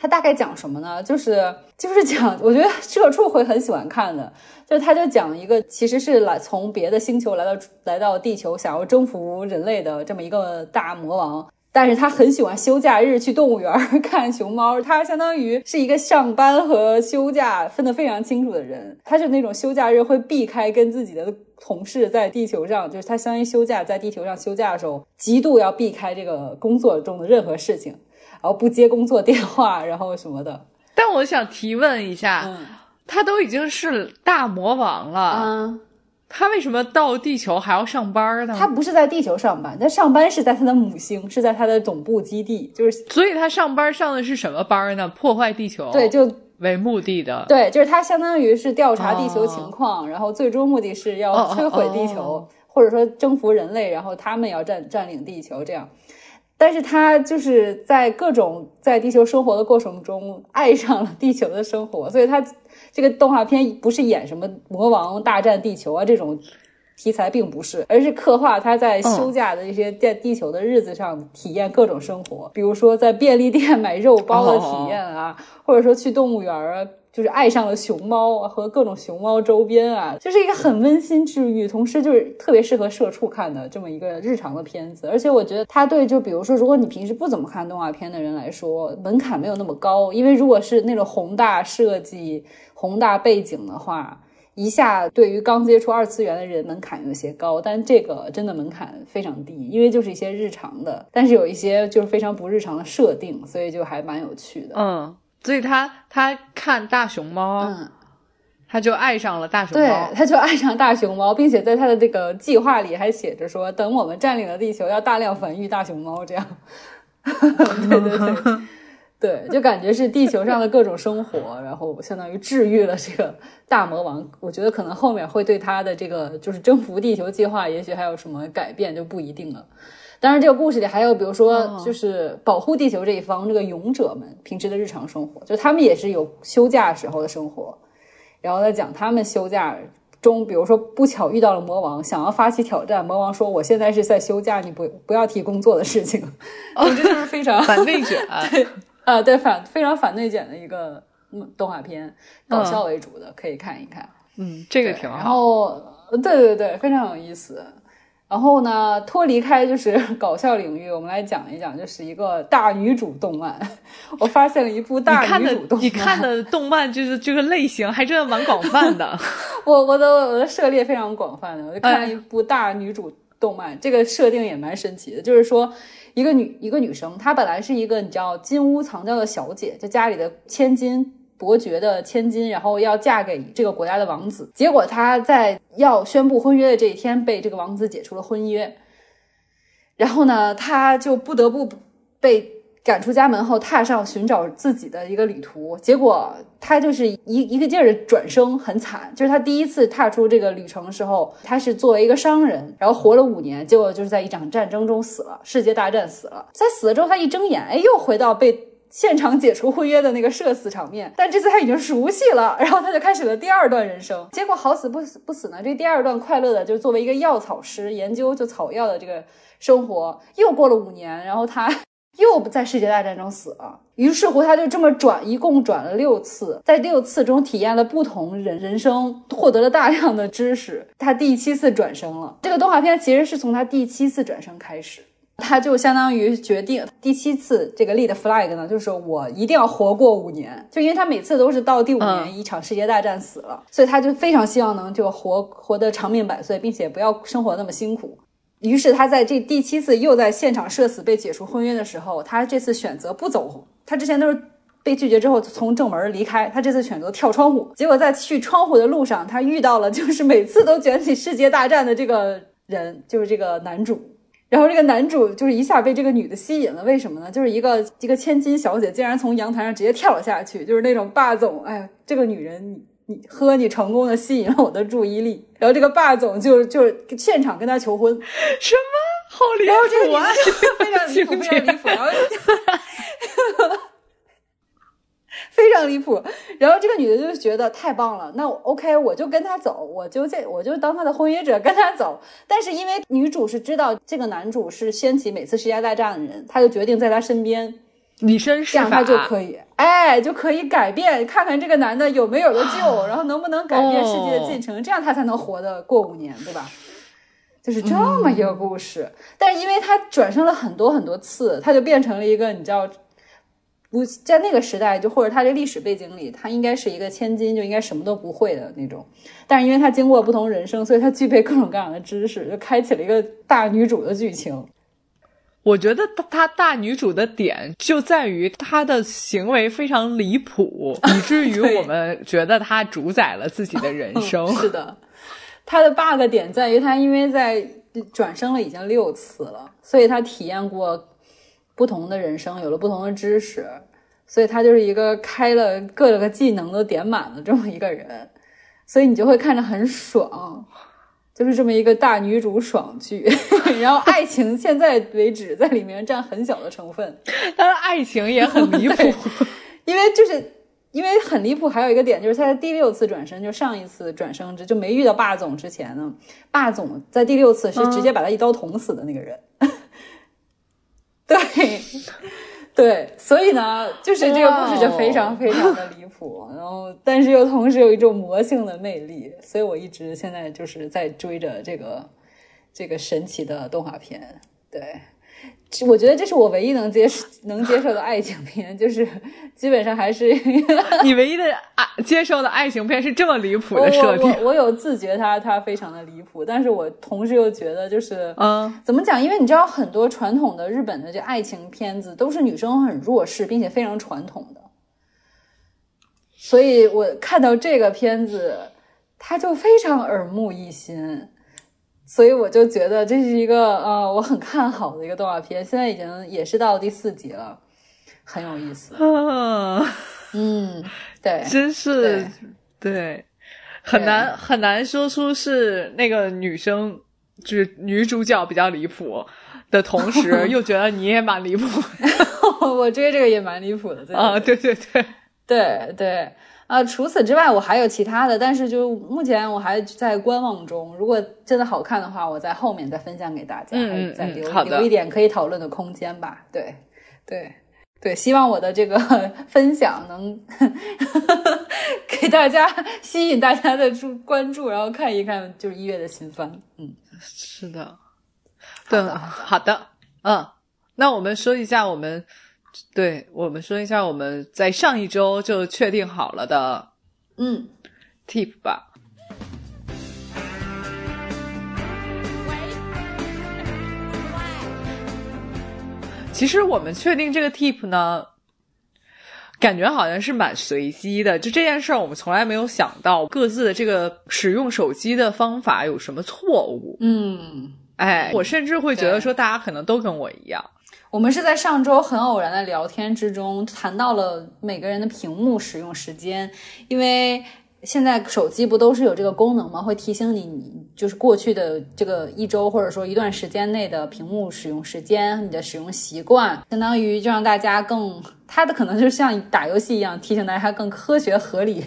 他大概讲什么呢？就是就是讲，我觉得社畜会很喜欢看的。就他就讲一个，其实是来从别的星球来到来到地球，想要征服人类的这么一个大魔王。但是他很喜欢休假日去动物园 看熊猫。他相当于是一个上班和休假分得非常清楚的人。他是那种休假日会避开跟自己的同事在地球上，就是他相当于休假在地球上休假的时候，极度要避开这个工作中的任何事情。然后不接工作电话，然后什么的。但我想提问一下，嗯他都已经是大魔王了，嗯，他为什么到地球还要上班呢？他不是在地球上班，他上班是在他的母星，是在他的总部基地，就是所以他上班上的是什么班呢？破坏地球，对，就为目的的。对，就是他相当于是调查地球情况，然后最终目的是要摧毁地球，哦或者说征服人类，然后他们要占占领地球这样。但是他就是在各种在地球生活的过程中爱上了地球的生活，所以他这个动画片不是演什么魔王大战地球啊这种题材，并不是，而是刻画他在休假的一些在地球的日子上体验各种生活，比如说在便利店买肉包的体验啊，或者说去动物园啊。就是爱上了熊猫和各种熊猫周边啊，就是一个很温馨治愈，同时就是特别适合社畜看的这么一个日常的片子。而且我觉得它对就比如说，如果你平时不怎么看动画片的人来说，门槛没有那么高，因为如果是那种宏大设计、宏大背景的话，一下对于刚接触二次元的人门槛有些高。但这个真的门槛非常低，因为就是一些日常的，但是有一些就是非常不日常的设定，所以就还蛮有趣的。嗯，所以他他看大熊猫，嗯。他就爱上了大熊对猫，。他就爱上大熊猫，并且在他的这个计划里还写着说，等我们占领了地球，要大量繁育大熊猫。这样，对 对对，对，就感觉是地球上的各种生活，然后相当于治愈了这个大魔王。我觉得可能后面会对他的这个就是征服地球计划，也许还有什么改变就不一定了。当然，这个故事里还有，比如说，就是保护地球这一方这个勇者们平时的日常生活，就他们也是有休假时候的生活。然后再讲他们休假中，比如说不巧遇到了魔王，想要发起挑战，魔王说：“我现在是在休假，你不不要提工作的事情。”总之就是非常 反内卷。啊，对反非常反内卷的一个嗯动画片，搞笑为主的，可以看一看。嗯，这个挺好。然后，对对对，非常有意思。然后呢，脱离开就是 搞笑领域，我们来讲一讲，就是一个大女主动漫。我发现了一部大女主动漫，你看的动漫就是这个类型，还真的蛮广泛的。我我的我的涉猎非常广泛的，我就看了哎一部大女主动漫，这个设定也蛮神奇的，就是说一个女一个女生，她本来是一个你知道金屋藏娇的小姐，就家里的千金。伯爵的千金，然后要嫁给这个国家的王子，结果她在要宣布婚约的这一天被这个王子解除了婚约，然后呢，她就不得不被赶出家门后，踏上寻找自己的一个旅途。结果他就是一一个劲儿的转生，很惨。就是他第一次踏出这个旅程的时候，他是作为一个商人，然后活了五年，结果就是在一场战争中死了，世界大战死了。在死了之后，他一睁眼，哎，又回到被。现场解除婚约的那个社死场面，但这次他已经熟悉了，然后他就开始了第二段人生。结果好死不死不死呢，这第二段快乐的，就是作为一个药草师研究就草药的这个生活，又过了五年，然后他又在世界大战中死了。于是乎，他就这么转，一共转了六次，在六次中体验了不同人人生，获得了大量的知识。他第七次转生了。这个动画片其实是从他第七次转生开始。他就相当于决定第七次这个立的 flag 呢，就是我一定要活过五年，就因为他每次都是到第五年一场世界大战死了，所以他就非常希望能就活活得长命百岁，并且不要生活那么辛苦。于是他在这第七次又在现场社死被解除婚约的时候，他这次选择不走，他之前都是被拒绝之后从正门离开，他这次选择跳窗户，结果在去窗户的路上，他遇到了就是每次都卷起世界大战的这个人，就是这个男主。然后这个男主就是一下被这个女的吸引了，为什么呢？就是一个一个千金小姐竟然从阳台上直接跳了下去，就是那种霸总，哎呀，这个女人你你呵，你成功的吸引了我的注意力，然后这个霸总就就现场跟她求婚，什么？好离然后这个谱啊！非常离谱，情非常节离谱，然后 非常离谱。然后这个女的就觉得太棒了，那 OK，我就跟他走，我就这我就当他的婚约者跟他走。但是因为女主是知道这个男主是掀起每次世界大战的人，她就决定在他身边，以身试法，这样他就可以，哎，就可以改变，看看这个男的有没有得救，然后能不能改变世界的进程，这样他才能活得过五年，对吧？就是这么一个故事，但是因为他转生了很多很多次，他就变成了一个你知道，不在那个时代，就或者他这历史背景里，他应该是一个千金，就应该什么都不会的那种。但是因为他经过不同人生，所以他具备各种各样的知识，就开启了一个大女主的剧情。我觉得她大女主的点就在于她的行为非常离谱，以至于我们觉得她主宰了自己的人生。是的，他的 bug 点在于他因为在转生了已经六次了，所以他体验过不同的人生，有了不同的知识，所以他就是一个开了各个技能都点满了这么一个人，所以你就会看着很爽。就是这么一个大女主爽剧，然后爱情现在为止在里面占很小的成分，但是爱情也很离谱。因为就是因为很离谱，还有一个点就是他在第六次转身，就上一次转生之就没遇到霸总之前呢，霸总在第六次是直接把他一刀捅死的那个人。对，对，所以呢，就是这个故事就非常非常的离谱，然后但是又同时有一种魔性的魅力，所以我一直现在就是在追着这个这个神奇的动画片，对。我觉得这是我唯一能接受 能接受的爱情片，就是基本上还是 你唯一的爱接受的爱情片是这么离谱的设定我我我有自觉它它非常的离谱，但是我同时又觉得就是嗯，怎么讲？因为你知道很多传统的日本的这爱情片子都是女生很弱势，并且非常传统的，所以我看到这个片子，它就非常耳目一新。所以我就觉得这是一个呃我很看好的一个动画片，现在已经也是到第四集了，很有意思。啊，嗯，对，真是对。对，很难很难说出是那个女生就是女主角比较离谱的同时，又觉得你也蛮离谱 我追这个也蛮离谱的，对啊！对对对，对对啊！除此之外，我还有其他的，但是就目前我还在观望中。如果真的好看的话，我在后面再分享给大家，再留、留一点可以讨论的空间吧。对对对，希望我的这个 分享能 给大家吸引大家的注关注，然后看一看就是一月的新番。嗯，是的，对，好的，嗯，那我们说一下我们，对我们说一下我们在上一周就确定好了的嗯 tip 吧。其实我们确定这个 tip 呢，感觉好像是蛮随机的。就这件事儿，我们从来没有想到各自的这个使用手机的方法有什么错误。嗯，哎，我甚至会觉得说，大家可能都跟我一样。我们是在上周很偶然的聊天之中谈到了每个人的屏幕使用时间，因为现在手机不都是有这个功能吗？会提醒你，就是过去的这个一周或者说一段时间内的屏幕使用时间、你的使用习惯，相当于就让大家更，它的可能就像打游戏一样，提醒大家更科学合理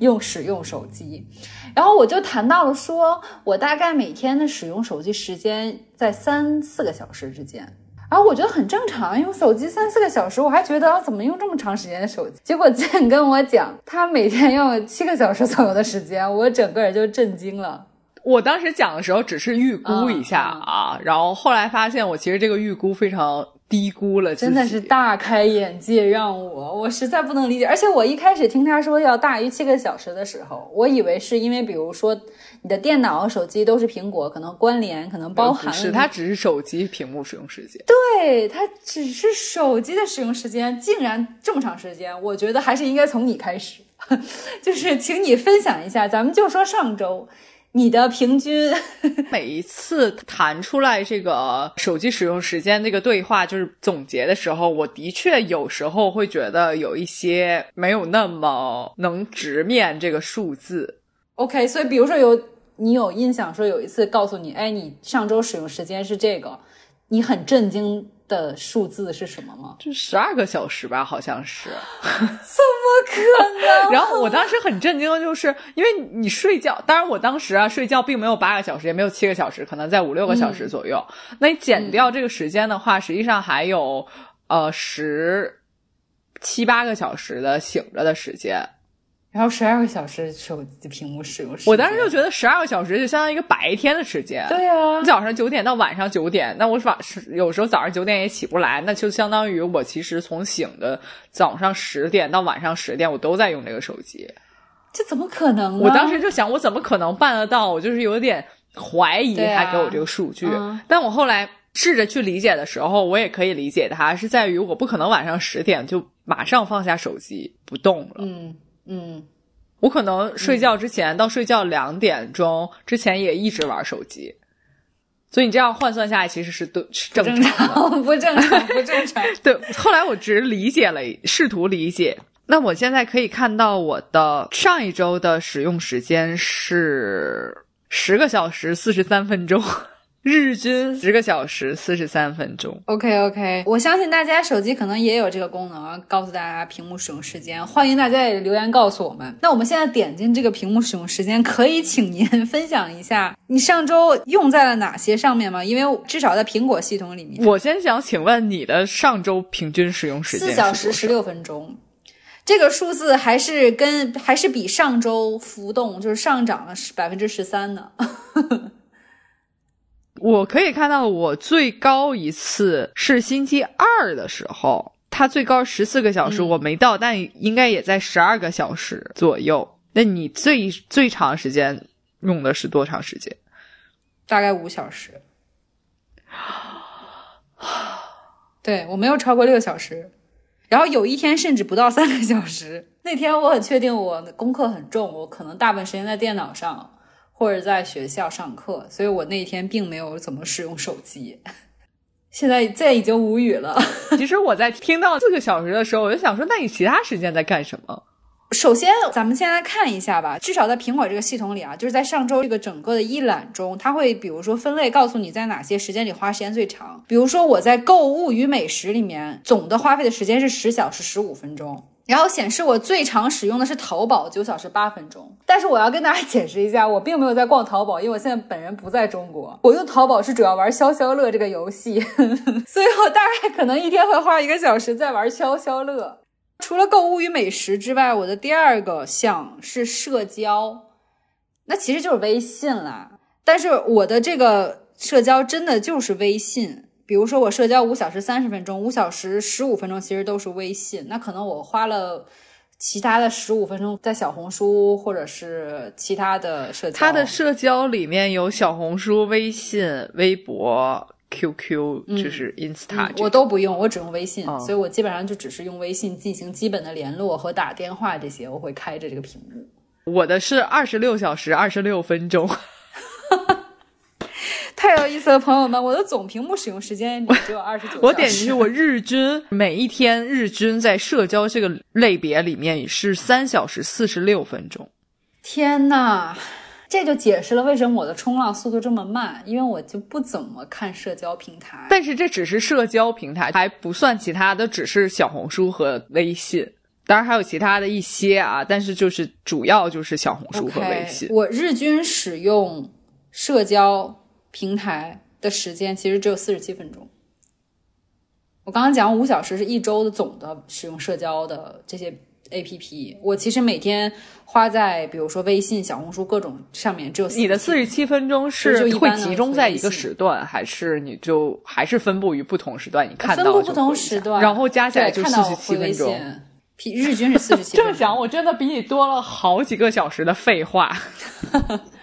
用使用手机。然后我就谈到了说，我大概每天的使用手机时间在三四个小时之间。然后我觉得很正常，用手机三四个小时，我还觉得、啊、怎么用这么长时间的手机？结果健跟我讲，他每天用七个小时左右的时间，我整个人就震惊了。我当时讲的时候只是预估一下嗯啊，然后后来发现我其实这个预估非常低估了，真的是大开眼界，让我我实在不能理解。而且我一开始听他说要大于七个小时的时候，我以为是因为比如说你的电脑、手机都是苹果，可能关联，可能包含它只是手机屏幕使用时间。对，它只是手机的使用时间竟然这么长时间，我觉得还是应该从你开始，就是请你分享一下。咱们就说上周，你的平均。每一次弹出来这个手机使用时间这个对话，就是总结的时候，我的确有时候会觉得有一些没有那么能直面这个数字。OK，所以比如说有你有印象说有一次告诉你，哎，你上周使用时间是这个，你很震惊的数字是什么吗？就十二个小时吧，好像是。怎么可能？然后我当时很震惊的就是，因为你睡觉，当然我当时啊睡觉并没有八个小时，也没有七个小时，可能在五六个小时左右。那你减掉这个时间的话，实际上还有呃十七八个小时的醒着的时间。然后十二个小时手机屏幕使用时间，我当时就觉得十二个小时就相当于一个白天的时间。对啊，早上九点到晚上九点，那我晚是有时候早上九点也起不来，那就相当于我其实从醒的早上十点到晚上十点，我都在用这个手机。这怎么可能呢？我当时就想，我怎么可能办得到？我就是有点怀疑他给我这个数据。嗯但我后来试着去理解的时候，我也可以理解它，是在于我不可能晚上十点就马上放下手机不动了。嗯嗯，我可能睡觉之前、到睡觉两点钟之前也一直玩手机，所以你这样换算下来其实是对是正。常不正常不正常。对，后来我只是理解了，试图理解。那我现在可以看到我的上一周的使用时间是十个小时四十三分钟，日均十个小时四十三分钟。OK OK，我相信大家手机可能也有这个功能啊，告诉大家屏幕使用时间。欢迎大家也留言告诉我们。那我们现在点进这个屏幕使用时间，可以请您分享一下你上周用在了哪些上面吗？因为至少在苹果系统里面，我先想请问你的上周平均使用时间四小时十六分钟。这个数字还是跟还是比上周浮动，就是上涨了百分之十三呢。我可以看到，我最高一次是星期二的时候，它最高十四个小时，嗯我没到，但应该也在十二个小时左右。那你最最长时间用的是多长时间？大概五小时。对我没有超过六个小时，然后有一天甚至不到三个小时。那天我很确定我的功课很重，我可能大部分时间在电脑上或者在学校上课，所以我那天并没有怎么使用手机。现在这已经无语了。其实我在听到四个小时的时候，我就想说，那你其他时间在干什么？首先，咱们先来看一下吧。至少在苹果这个系统里啊，就是在上周这个整个的一览中，它会比如说分类告诉你在哪些时间里花时间最长。比如说我在购物与美食里面总的花费的时间是十小时十五分钟。然后显示我最常使用的是淘宝，九小时八分钟。但是我要跟大家解释一下，我并没有在逛淘宝，因为我现在本人不在中国。我用淘宝是主要玩消消乐这个游戏，所以我大概可能一天会花一个小时在玩消消乐。除了购物与美食之外，我的第二个项是社交，那其实就是微信啦。但是我的这个社交真的就是微信。比如说我社交五小时三十分钟，五小时十五分钟其实都是微信。那可能我花了其他的十五分钟在小红书或者是其他的社交。他的社交里面有小红书、微信、微博、QQ，、就是 Insta，、嗯我都不用，我只用微信，哦所以我基本上就只是用微信进行基本的联络和打电话这些，我会开着这个屏幕。我的是二十六小时二十六分钟。太有意思了，朋友们！我的总屏幕使用时间也只有二十九。我点进去，我日均每一天日均在社交这个类别里面是三小时四十六分钟。天呐，这就解释了为什么我的冲浪速度这么慢，因为我就不怎么看社交平台。但是这只是社交平台，还不算其他的，只是小红书和微信。当然还有其他的一些啊，但是就是主要就是小红书和微信。Okay, 我日均使用社交平台的时间其实只有四十七分钟。我刚刚讲五小时是一周的总的使用社交的这些 A P P，我其实每天花在比如说微信、小红书各种上面只有你的四十七分钟是会集中在一个时段，还是你就还是分布于不同时段？你看到分布不同时段，然后加起来就对四十七分钟。。平日均是四十七。这么想，我真的比你多了好几个小时的废话。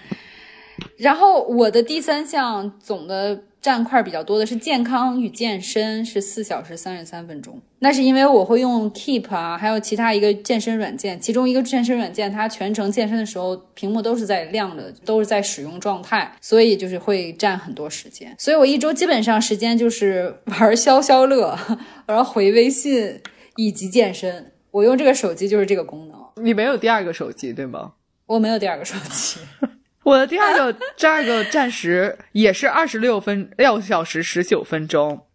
然后我的第三项总的占块比较多的是健康与健身，是四小时三十三分钟。那是因为我会用 Keep 啊，还有其他一个健身软件，其中一个健身软件它全程健身的时候屏幕都是在亮的，都是在使用状态，所以就是会占很多时间。所以我一周基本上时间就是玩消消乐，然后回微信以及健身。我用这个手机就是这个功能。你没有第二个手机对吗？我没有第二个手机。我的第二个 第二个暂时也是二十六分六小时十九分钟，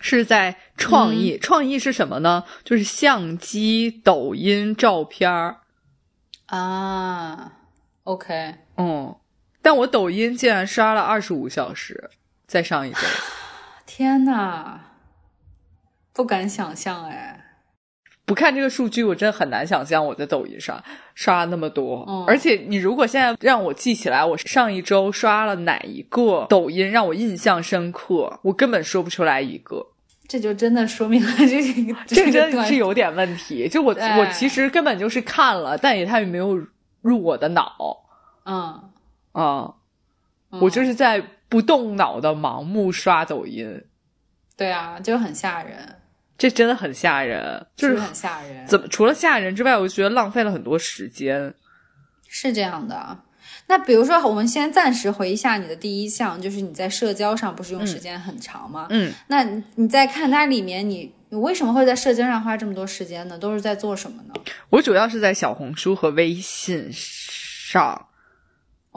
是在创意。创意是什么呢？就是相机、抖音、照片儿啊。OK，嗯，但我抖音竟然刷了二十五小时，再上一周。天呐，不敢想象哎。不看这个数据，我真的很难想象我在抖音上刷那么多。嗯，而且你如果现在让我记起来，我上一周刷了哪一个抖音让我印象深刻，我根本说不出来一个。这就真的说明了这个这个真的是有点问题。就我我其实根本就是看了，但也它也没有入我的脑。嗯啊，我就是在不动脑的盲目刷抖音。对啊，就很吓人。这真的很吓人，就是很吓人。怎么除了吓人之外，我就觉得浪费了很多时间。是这样的。那比如说，我们先暂时回忆一下你的第一项，就是你在社交上不是用时间很长吗？嗯。那你在看它里面，你你为什么会在社交上花这么多时间呢？都是在做什么呢？我主要是在小红书和微信上。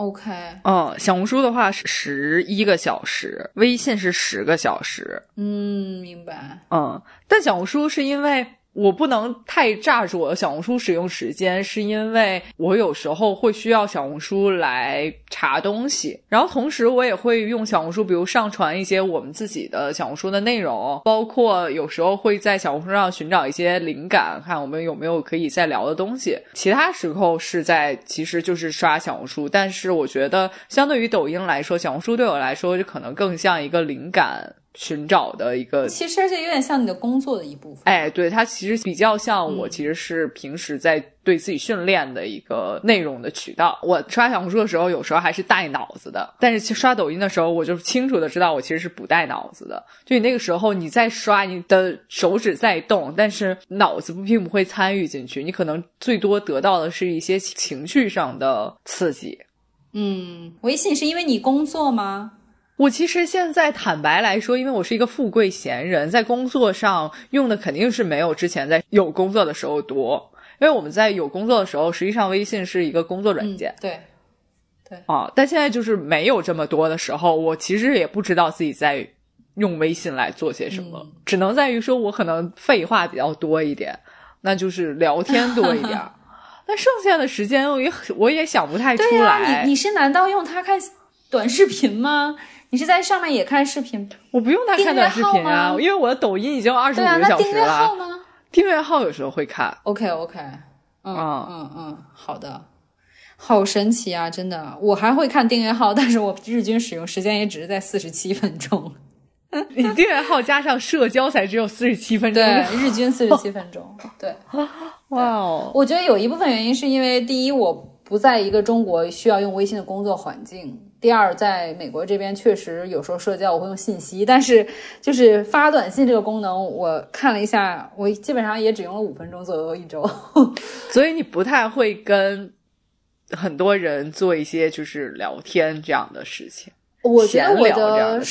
OK，嗯，小红书的话是十一个小时，微信是十个小时。嗯，明白。嗯，但小红书是因为。我不能太榨住我的小红书使用时间，是因为我有时候会需要小红书来查东西，然后同时我也会用小红书，比如上传一些我们自己的小红书的内容，包括有时候会在小红书上寻找一些灵感，看我们有没有可以再聊的东西。其他时候是在其实就是刷小红书，但是我觉得相对于抖音来说，小红书对我来说就可能更像一个灵感。寻找的一个，其实而且有点像你的工作的一部分。哎，对，它其实比较像我，其实是平时在对自己训练的一个内容的渠道。我刷小红书的时候，有时候还是带脑子的，但是刷抖音的时候，我就清楚的知道我其实是不带脑子的。就你那个时候你在刷，你的手指在动，但是脑子并不会参与进去，你可能最多得到的是一些情绪上的刺激。嗯，微信是因为你工作吗？我其实现在坦白来说，因为我是一个富贵闲人，在工作上用的肯定是没有之前在有工作的时候多。因为我们在有工作的时候，实际上微信是一个工作软件，对，对啊。但现在就是没有这么多的时候，我其实也不知道自己在用微信来做些什么，只能在于说我可能废话比较多一点，那就是聊天多一点。那剩下的时间，我也我也想不太出来。你你是难道用它看短视频吗？你是在上面也看视频？我不用他看短视频啊，因为我的抖音已经二十五个小时了。订阅号呢？订阅号有时候会看。OK OK，嗯嗯嗯，好的，好神奇啊！真的，我还会看订阅号，但是我日均使用时间也只是在四十七分钟。你订阅号加上社交才只有四十七分钟，对，日均四十七分钟。对，哇哦！我觉得有一部分原因是因为第一，我不在一个中国需要用微信的工作环境。第二，在美国这边确实有时候社交我会用信息，但是就是发短信这个功能，我看了一下，我基本上也只用了五分钟左右一周。所以你不太会跟很多人做一些就是聊天这样的事情，我觉得我的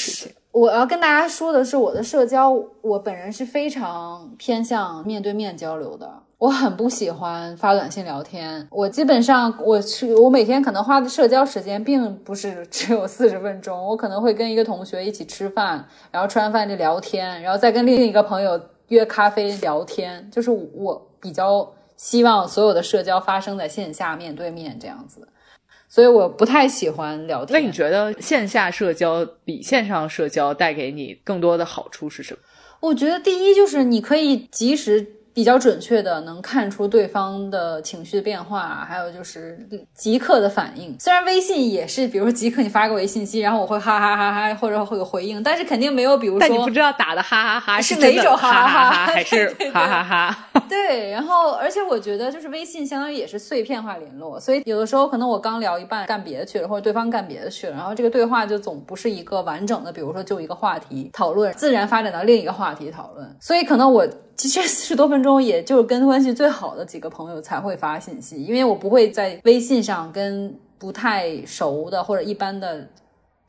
我要跟大家说的是，我的社交，我本人是非常偏向面对面交流的。我很不喜欢发短信聊天。我基本上，我去，我每天可能花的社交时间并不是只有四十分钟。我可能会跟一个同学一起吃饭，然后吃完饭就聊天，然后再跟另一个朋友约咖啡聊天。就是我比较希望所有的社交发生在线下面对面这样子，所以我不太喜欢聊天。那你觉得线下社交比线上社交带给你更多的好处是什么？我觉得第一就是你可以及时。比较准确的能看出对方的情绪的变化，还有就是即刻的反应。虽然微信也是，比如说即刻你发给我一信息，然后我会哈哈哈哈或者会有回应，但是肯定没有，比如说，但你不知道打的哈哈哈是哪种哈哈哈，还是 哈哈哈。对，然后而且我觉得就是微信相当于也是碎片化联络，所以有的时候可能我刚聊一半干别的去了，或者对方干别的去了，然后这个对话就总不是一个完整的，比如说就一个话题讨论，自然发展到另一个话题讨论。所以可能我其实四十多分钟，也就是跟关系最好的几个朋友才会发信息，因为我不会在微信上跟不太熟的或者一般的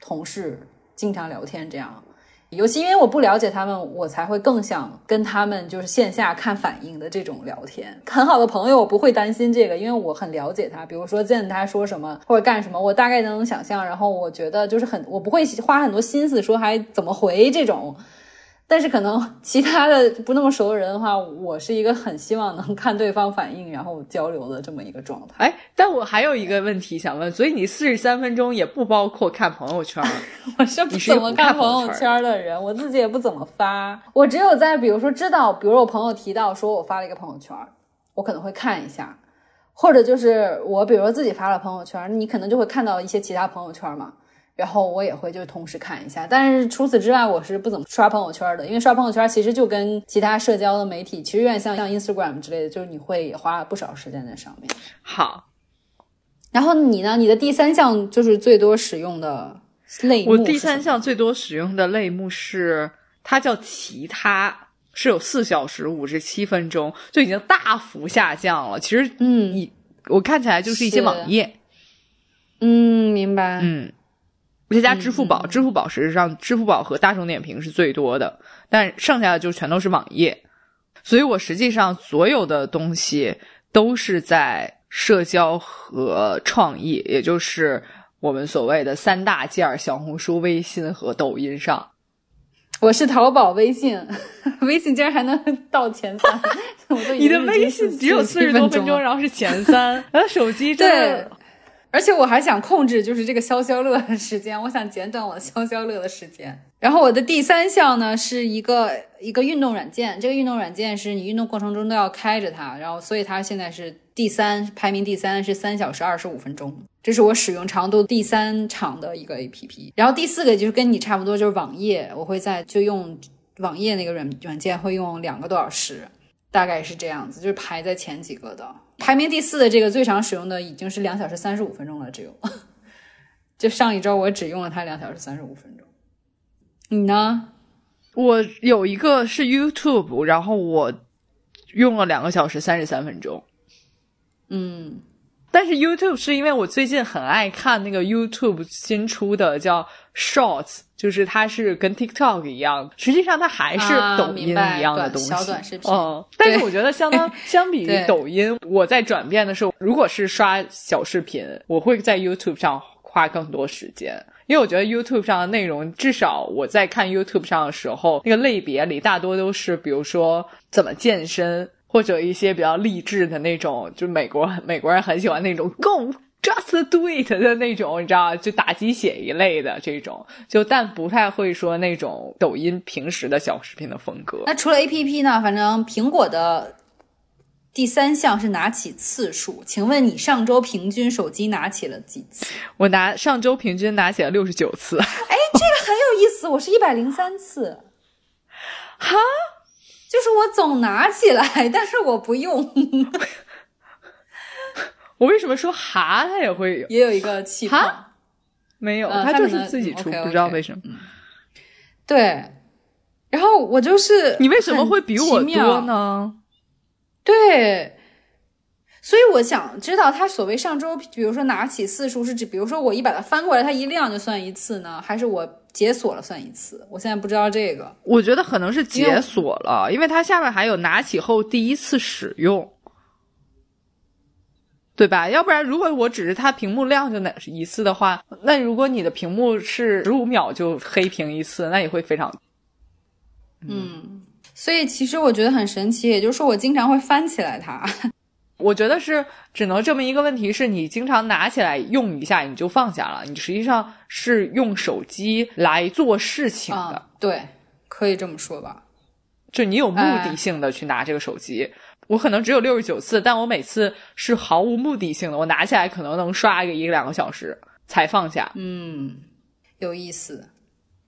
同事经常聊天这样。尤其因为我不了解他们，我才会更想跟他们就是线下看反应的这种聊天。很好的朋友，我不会担心这个，因为我很了解他。比如说见他说什么或者干什么，我大概能想象。然后我觉得就是很，我不会花很多心思说还怎么回这种。但是可能其他的不那么熟的人的话，我是一个很希望能看对方反应，然后交流的这么一个状态。哎，但我还有一个问题想问，所以你四十三分钟也不包括看朋友圈？我是不怎么看朋友圈的人，我自己也不怎么发。我只有在比如说知道，比如我朋友提到说我发了一个朋友圈，我可能会看一下，或者就是我比如说自己发了朋友圈，你可能就会看到一些其他朋友圈嘛。然后我也会就同时看一下，但是除此之外，我是不怎么刷朋友圈的，因为刷朋友圈其实就跟其他社交的媒体其实有点像，像 Instagram 之类的，就是你会花不少时间在上面。好，然后你呢？你的第三项就是最多使用的类目。我第三项最多使用的类目是它叫其他，是有四小时五十七分钟，就已经大幅下降了。其实，嗯，你我看起来就是一些网页。嗯，明白。嗯。再加支付宝，支付宝实际上支付宝和大众点评是最多的，但剩下的就全都是网页。所以我实际上所有的东西都是在社交和创意，也就是我们所谓的三大件儿：小红书、微信和抖音上。我是淘宝、微信，微信竟然还能到前三。你的微信只有四十多分钟，然后是前三。然后，手机对。而且我还想控制，就是这个消消乐的时间，我想减短我的消消乐的时间。然后我的第三项呢，是一个一个运动软件，这个运动软件是你运动过程中都要开着它，然后所以它现在是第三，排名第三是三小时二十五分钟，这是我使用长度第三长的一个 A P P。然后第四个就是跟你差不多，就是网页，我会在就用网页那个软软件会用两个多小时，大概是这样子，就是排在前几个的。排名第四的这个最长使用的已经是两小时三十五分钟了，只有，就上一周我只用了它两小时三十五分钟。你呢？我有一个是 YouTube，然后我用了两个小时三十三分钟。嗯，但是 YouTube 是因为我最近很爱看那个 YouTube 新出的叫 Shorts。就是它是跟 TikTok 一样，实际上它还是抖音一样的东西，小短视频。嗯，但是我觉得相当 相比于抖音，我在转变的时候，如果是刷小视频，我会在 YouTube 上花更多时间，因为我觉得 YouTube 上的内容，至少我在看 YouTube 上的时候，那个类别里大多都是，比如说怎么健身，或者一些比较励志的那种，就美国美国人很喜欢那种 Go。Just do it 的那种，你知道，就打鸡血一类的这种，就但不太会说那种抖音平时的小视频的风格。那除了 A P P 呢？反正苹果的第三项是拿起次数，请问你上周平均手机拿起了几次？我拿上周平均拿起了六十九次。哎，这个很有意思，我是一百零三次。哈，就是我总拿起来，但是我不用。我为什么说哈？它也会有也有一个气泡，没有，它就是自己出，不知道为什么。对，然后我就是你为什么会比我多呢？对，所以我想知道，他所谓上周，比如说拿起次数是指，比如说我一把它翻过来，它一亮就算一次呢，还是我解锁了算一次？我现在不知道这个。我觉得可能是解锁了，因为它下面还有拿起后第一次使用。对吧？要不然，如果我只是它屏幕亮就哪一次的话，那如果你的屏幕是十五秒就黑屏一次，那也会非常。嗯，所以其实我觉得很神奇，也就是说我经常会翻起来它。我觉得是只能证明一个问题：是你经常拿起来用一下你就放下了，你实际上是用手机来做事情的。对，可以这么说吧。就你有目的性的去拿这个手机。我可能只有六十九次，但我每次是毫无目的性的，我拿起来可能能刷个一两个小时才放下。嗯，有意思。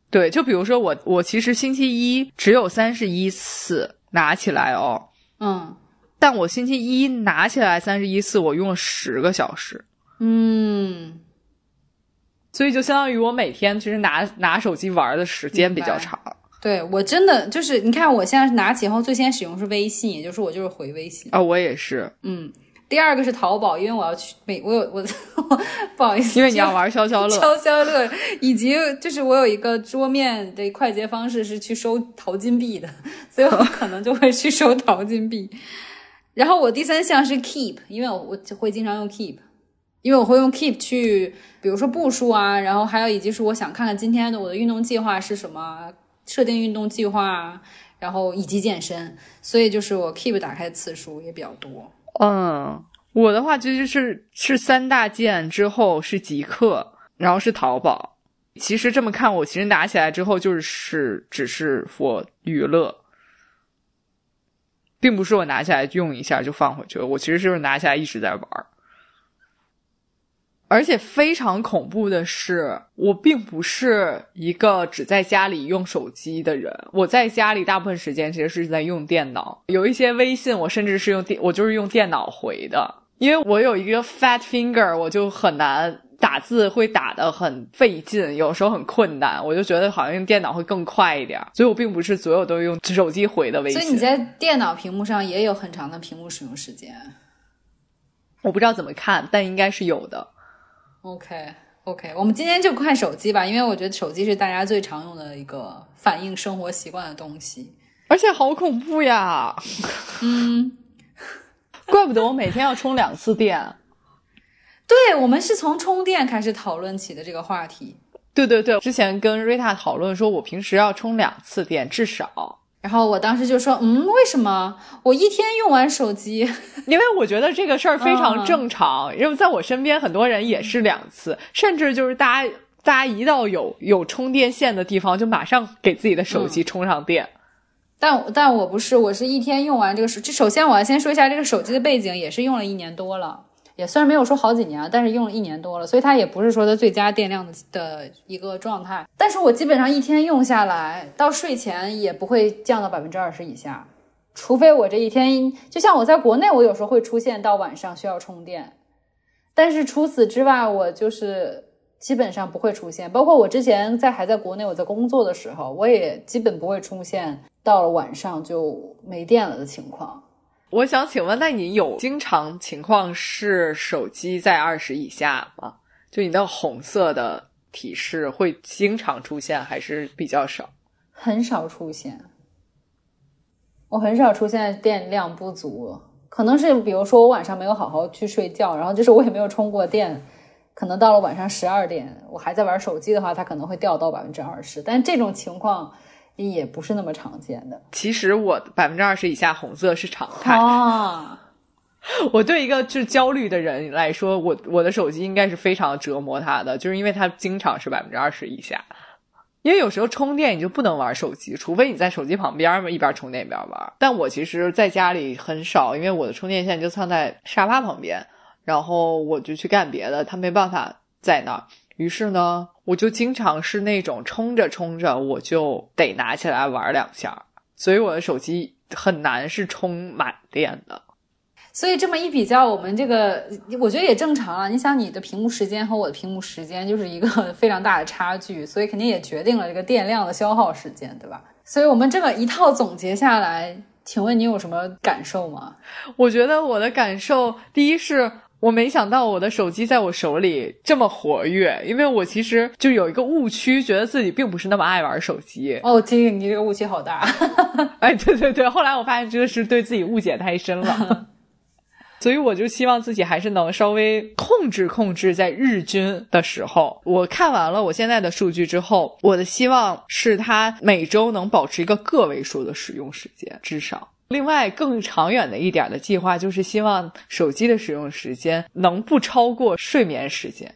对，就比如说我，我其实星期一只有三十一次拿起来哦，嗯但我星期一拿起来三十一次，我用了十个小时，嗯，所以就相当于我每天其实拿拿手机玩的时间比较长。对我真的就是，你看我现在拿起后最先使用是微信，也就是我就是回微信。啊、我也是，嗯，第二个是淘宝，因为我要去美，我有我 不好意思，因为你要玩消消乐。消消乐，以及就是我有一个桌面的快捷方式是去收淘金币的，所以我可能就会去收淘金币。然后我第三项是 Keep，因为我我就会经常用 Keep，因为我会用 Keep 去，比如说步数啊，然后还有以及是我想看看今天的我的运动计划是什么，设定运动计划，然后以及健身，所以就是我 Keep 打开次数也比较多。嗯，我的话其实是是三大件之后是极客，然后是淘宝。其实这么看，我其实拿起来之后就是只是 for 娱乐，并不是我拿起来用一下就放回去了。我其实是拿起来一直在玩。而且非常恐怖的是，我并不是一个只在家里用手机的人。我在家里大部分时间其实是在用电脑，有一些微信我甚至是用电，我就是用电脑回的，因为我有一个 fat finger，我就很难打字，会打的很费劲，有时候很困难。我就觉得好像用电脑会更快一点，所以我并不是所有都用手机回的微信。所以你在电脑屏幕上也有很长的屏幕使用时间。我不知道怎么看，但应该是有的。OK OK，我们今天就看手机吧，因为我觉得手机是大家最常用的一个反映生活习惯的东西。而且好恐怖呀！嗯，怪不得我每天要充两次电。对，我们是从充电开始讨论起的这个话题。对对对，之前跟瑞塔讨论说，我平时要充两次电至少。然后我当时就说，嗯，为什么我一天用完手机？因为我觉得这个事儿非常正常，因为在我身边很多人也是两次，甚至就是大家大家一到有有充电线的地方，就马上给自己的手机充上电。但但我不是，我是一天用完这个手。这首先我要先说一下这个手机的背景，也是用了一年多了，也虽然没有说好几年，但是用了一年多了，所以它也不是说它最佳电量的一个状态。但是我基本上一天用下来，到睡前也不会降到百分之二十以下，除非我这一天，就像我在国内，我有时候会出现到晚上需要充电，但是除此之外，我就是基本上不会出现。包括我之前在还在国内我在工作的时候，我也基本不会出现到了晚上就没电了的情况。我想请问，那你有经常情况是手机在二十以下吗？就你的红色的提示会经常出现，还是比较少？很少出现，我很少出现电量不足，可能是比如说我晚上没有好好去睡觉，然后就是我也没有充过电，可能到了晚上十二点，我还在玩手机的话，它可能会掉到百分之二十，但这种情况也不是那么常见的。其实我百分之二十以下红色是常态。啊，我对一个就是焦虑的人来说，我我的手机应该是非常折磨他的，就是因为他经常是百分之二十以下。因为有时候充电你就不能玩手机，除非你在手机旁边嘛，一边充电一边玩。但我其实在家里很少，因为我的充电线就放在沙发旁边，然后我就去干别的，他没办法在那儿。于是呢，我就经常是那种充着充着我就得拿起来玩两下，所以我的手机很难是充满电的。所以这么一比较，我们这个我觉得也正常了。你想，你的屏幕时间和我的屏幕时间就是一个 非常大的差距，所以肯定也决定了这个电量的消耗时间，对吧？所以我们这么一套总结下来，请问你有什么感受吗？我觉得我的感受，第一是我没想到我的手机在我手里这么活跃，因为我其实就有一个误区，觉得自己并不是那么爱玩手机。哦，金宇，你这个误区好大。哎，对对对，后来我发现真的是对自己误解太深了。所以我就希望自己还是能稍微控制控制，在日均的时候，我看完了我现在的数据之后，我的希望是它每周能保持一个个位数的使用时间，至少。另外，更长远的一点的计划就是希望手机的使用时间能不超过睡眠时间。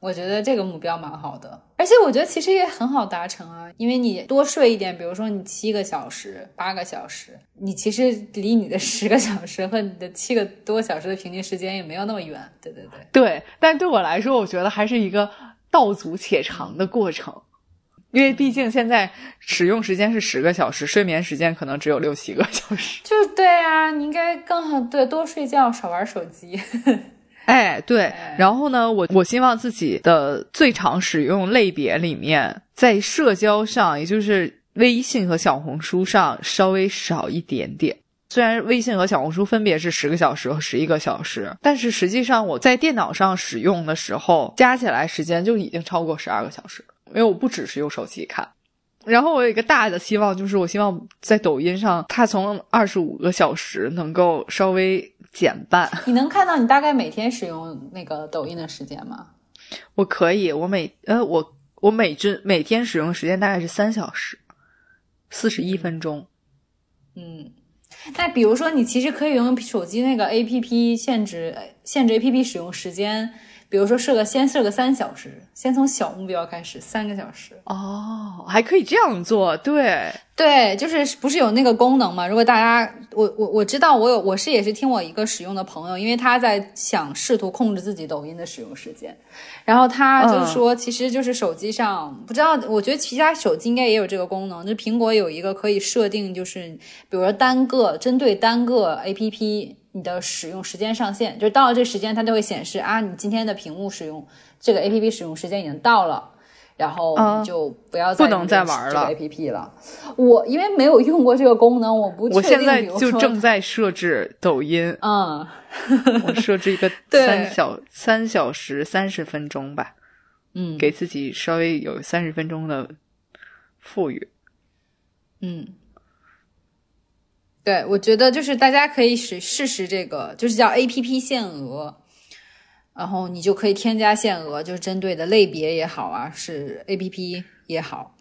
我觉得这个目标蛮好的，而且我觉得其实也很好达成啊，因为你多睡一点，比如说你七个小时、八个小时，你其实离你的十个小时和你的七个多小时的平均时间也没有那么远。对对对，对，但对我来说，我觉得还是一个道阻且长的过程，因为毕竟现在使用时间是十个小时，睡眠时间可能只有六七个小时。就对啊，你应该更好，对，多睡觉，少玩手机。哎，对，然后呢，我我希望自己的最常使用类别里面，在社交上，也就是微信和小红书上稍微少一点点。虽然微信和小红书分别是十个小时和十一个小时，但是实际上我在电脑上使用的时候，加起来时间就已经超过十二个小时，因为我不只是用手机看。然后我有一个大的希望，就是我希望在抖音上，它从二十五个小时能够稍微。减半，你能看到你大概每天使用那个抖音的时间吗？我可以，我每呃我我每均每天使用时间大概是三小时，四十一分钟。嗯，那比如说你其实可以用手机那个 A P P 限制限制 A P P 使用时间。比如说设个先设个三小时，先从小目标开始，三个小时哦，还可以这样做，对对，就是不是有那个功能吗？如果大家，我我我知道，我有我是也是听我一个使用的朋友，因为他在想试图控制自己抖音的使用时间，然后他就是说，其实就是手机上不知道，我觉得其他手机应该也有这个功能，就苹果有一个可以设定，就是比如说单个针对单个 A P P。你的使用时间上限，就是到了这时间，它就会显示啊，你今天的屏幕使用这个 A P P 使用时间已经到了，然后你就不要再不能再玩了 A P P 了。我因为没有用过这个功能，我不我现在就正在设置抖音，嗯，我设置一个 三小三小时三十分钟吧，嗯，给自己稍微有三十分钟的富裕，嗯。对，我觉得就是大家可以试试试这个，就是叫 A P P 限额，然后你就可以添加限额，就是针对的类别也好啊，是 A P P 也好，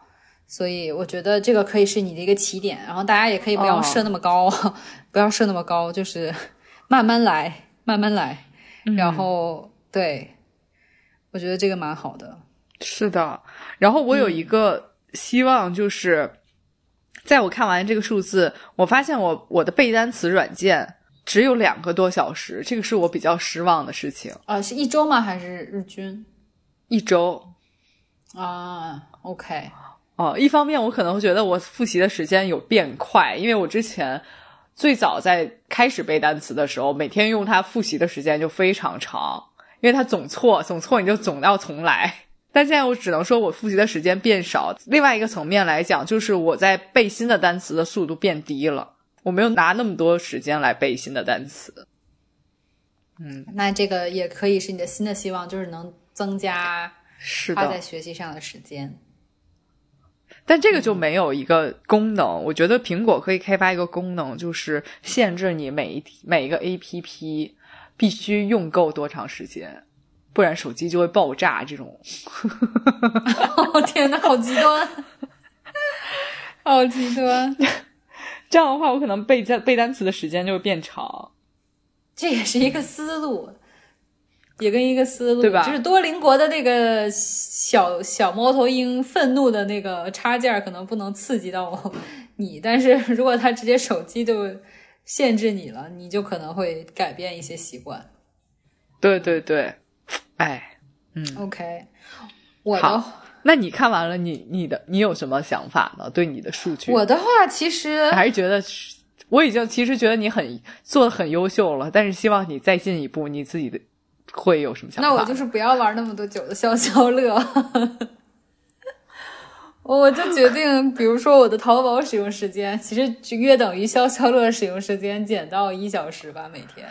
所以我觉得这个可以是你的一个起点，然后大家也可以不要设那么高，不要设那么高，就是慢慢来，慢慢来，然后对，我觉得这个蛮好的，是的，然后我有一个希望就是。在我看完这个数字，我发现我我的背单词软件只有两个多小时，这个是我比较失望的事情。啊，是一周吗？还是日均？一周。啊，OK。哦，一方面我可能会觉得我复习的时间有变快，因为我之前最早在开始背单词的时候，每天用它复习的时间就非常长，因为它总错，总错你就总要重来。但现在我只能说，我复习的时间变少。另外一个层面来讲，就是我在背新的单词的速度变低了。我没有拿那么多时间来背新的单词。嗯，那这个也可以是你的新的希望，就是能增加花在学习上的时间。但这个就没有一个功能。我觉得苹果可以开发一个功能，就是限制你每一每一个 A P P 必须用够多长时间。不然手机就会爆炸，这种。天呐，好极端，好极端。这样的话，我可能背在背单词的时间就会变长。这也是一个思路，也跟一个思路，对吧？就是多邻国的那个小小猫头鹰愤怒的那个插件，可能不能刺激到你，但是如果它直接手机就限制你了，你就可能会改变一些习惯。对对对。哎，嗯，OK，我的，那你看完了，你你的你有什么想法呢？对你的数据，我的话其实还是觉得，我已经其实觉得你很做的很优秀了，但是希望你再进一步，你自己的会有什么想法？那我就是不要玩那么多久的消消乐，我就决定，比如说我的淘宝使用时间，其实就约等于消消乐使用时间减到一小时吧，每天。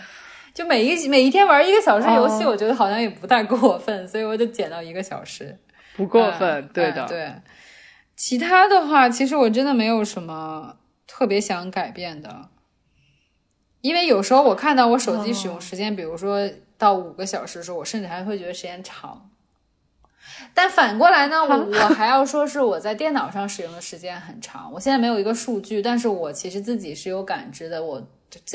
就每一每一天玩一个小时游戏，我觉得好像也不太过分，所以我就减到一个小时，不过分，对的，对。其他的话，其实我真的没有什么特别想改变的，因为有时候我看到我手机使用时间，比如说到五个小时的时候，我甚至还会觉得时间长。但反过来呢，我我还要说是我在电脑上使用的时间很长。我现在没有一个数据，但是我其实自己是有感知的，我。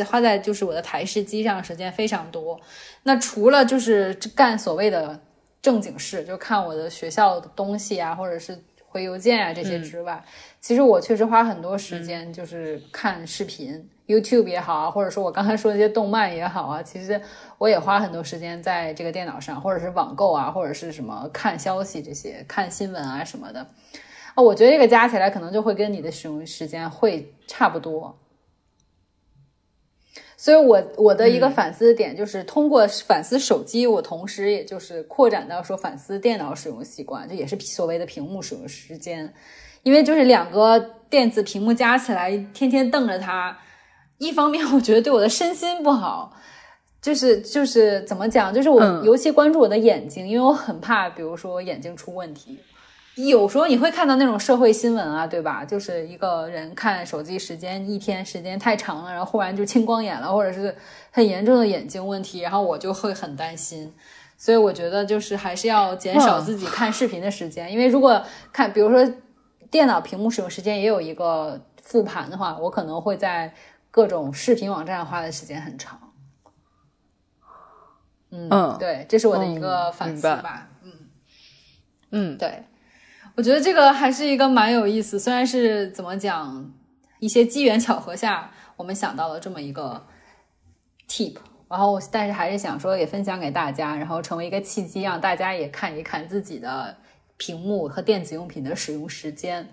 花在就是我的台式机上时间非常多，那除了就是干所谓的正经事，就看我的学校的东西啊，或者是回邮件啊这些之外，其实我确实花很多时间就是看视频、y o u t u b e 也好啊，或者说我刚才说的那些动漫也好啊，其实我也花很多时间在这个电脑上，或者是网购啊，或者是什么看消息这些、看新闻啊什么的。啊，我觉得这个加起来可能就会跟你的使用时间会差不多。所以，我我的一个反思点就是通过反思手机，我同时也就是扩展到说反思电脑使用习惯，这也是所谓的屏幕使用时间。因为就是两个电子屏幕加起来，天天瞪着它，一方面我觉得对我的身心不好，就是 就是怎么讲，就是我尤其关注我的眼睛，因为我很怕，比如说眼睛出问题。有时候你会看到那种社会新闻啊，对吧？就是一个人看手机时间一天时间太长了，然后忽然就青光眼了，或者是很严重的眼睛问题，然后我就会很担心。所以我觉得就是还是要减少自己看视频的时间，因为如果看，比如说电脑屏幕使用时间也有一个复盘的话，我可能会在各种视频网站花的时间很长。嗯，对，这是我的一个反思吧。嗯嗯，对。我觉得这个还是一个蛮有意思，虽然是怎么讲，一些机缘巧合下我们想到了这么一个 tip，然后但是还是想说也分享给大家，然后成为一个契机，让大家也看一看自己的屏幕和电子用品的使用时间，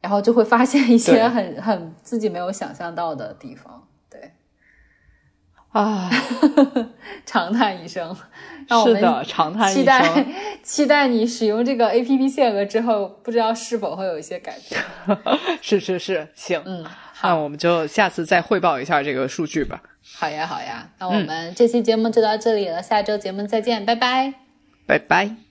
然后就会发现一些很很自己没有想象到的地方。啊，长叹一声。是的，长叹一声。期待期待你使用这个 A P P 限额之后，不知道是否会有一些改变。是是是，行，嗯，那我们就下次再汇报一下这个数据吧。好呀好呀，那我们这期节目就到这里了，下周节目再见，拜拜，拜拜。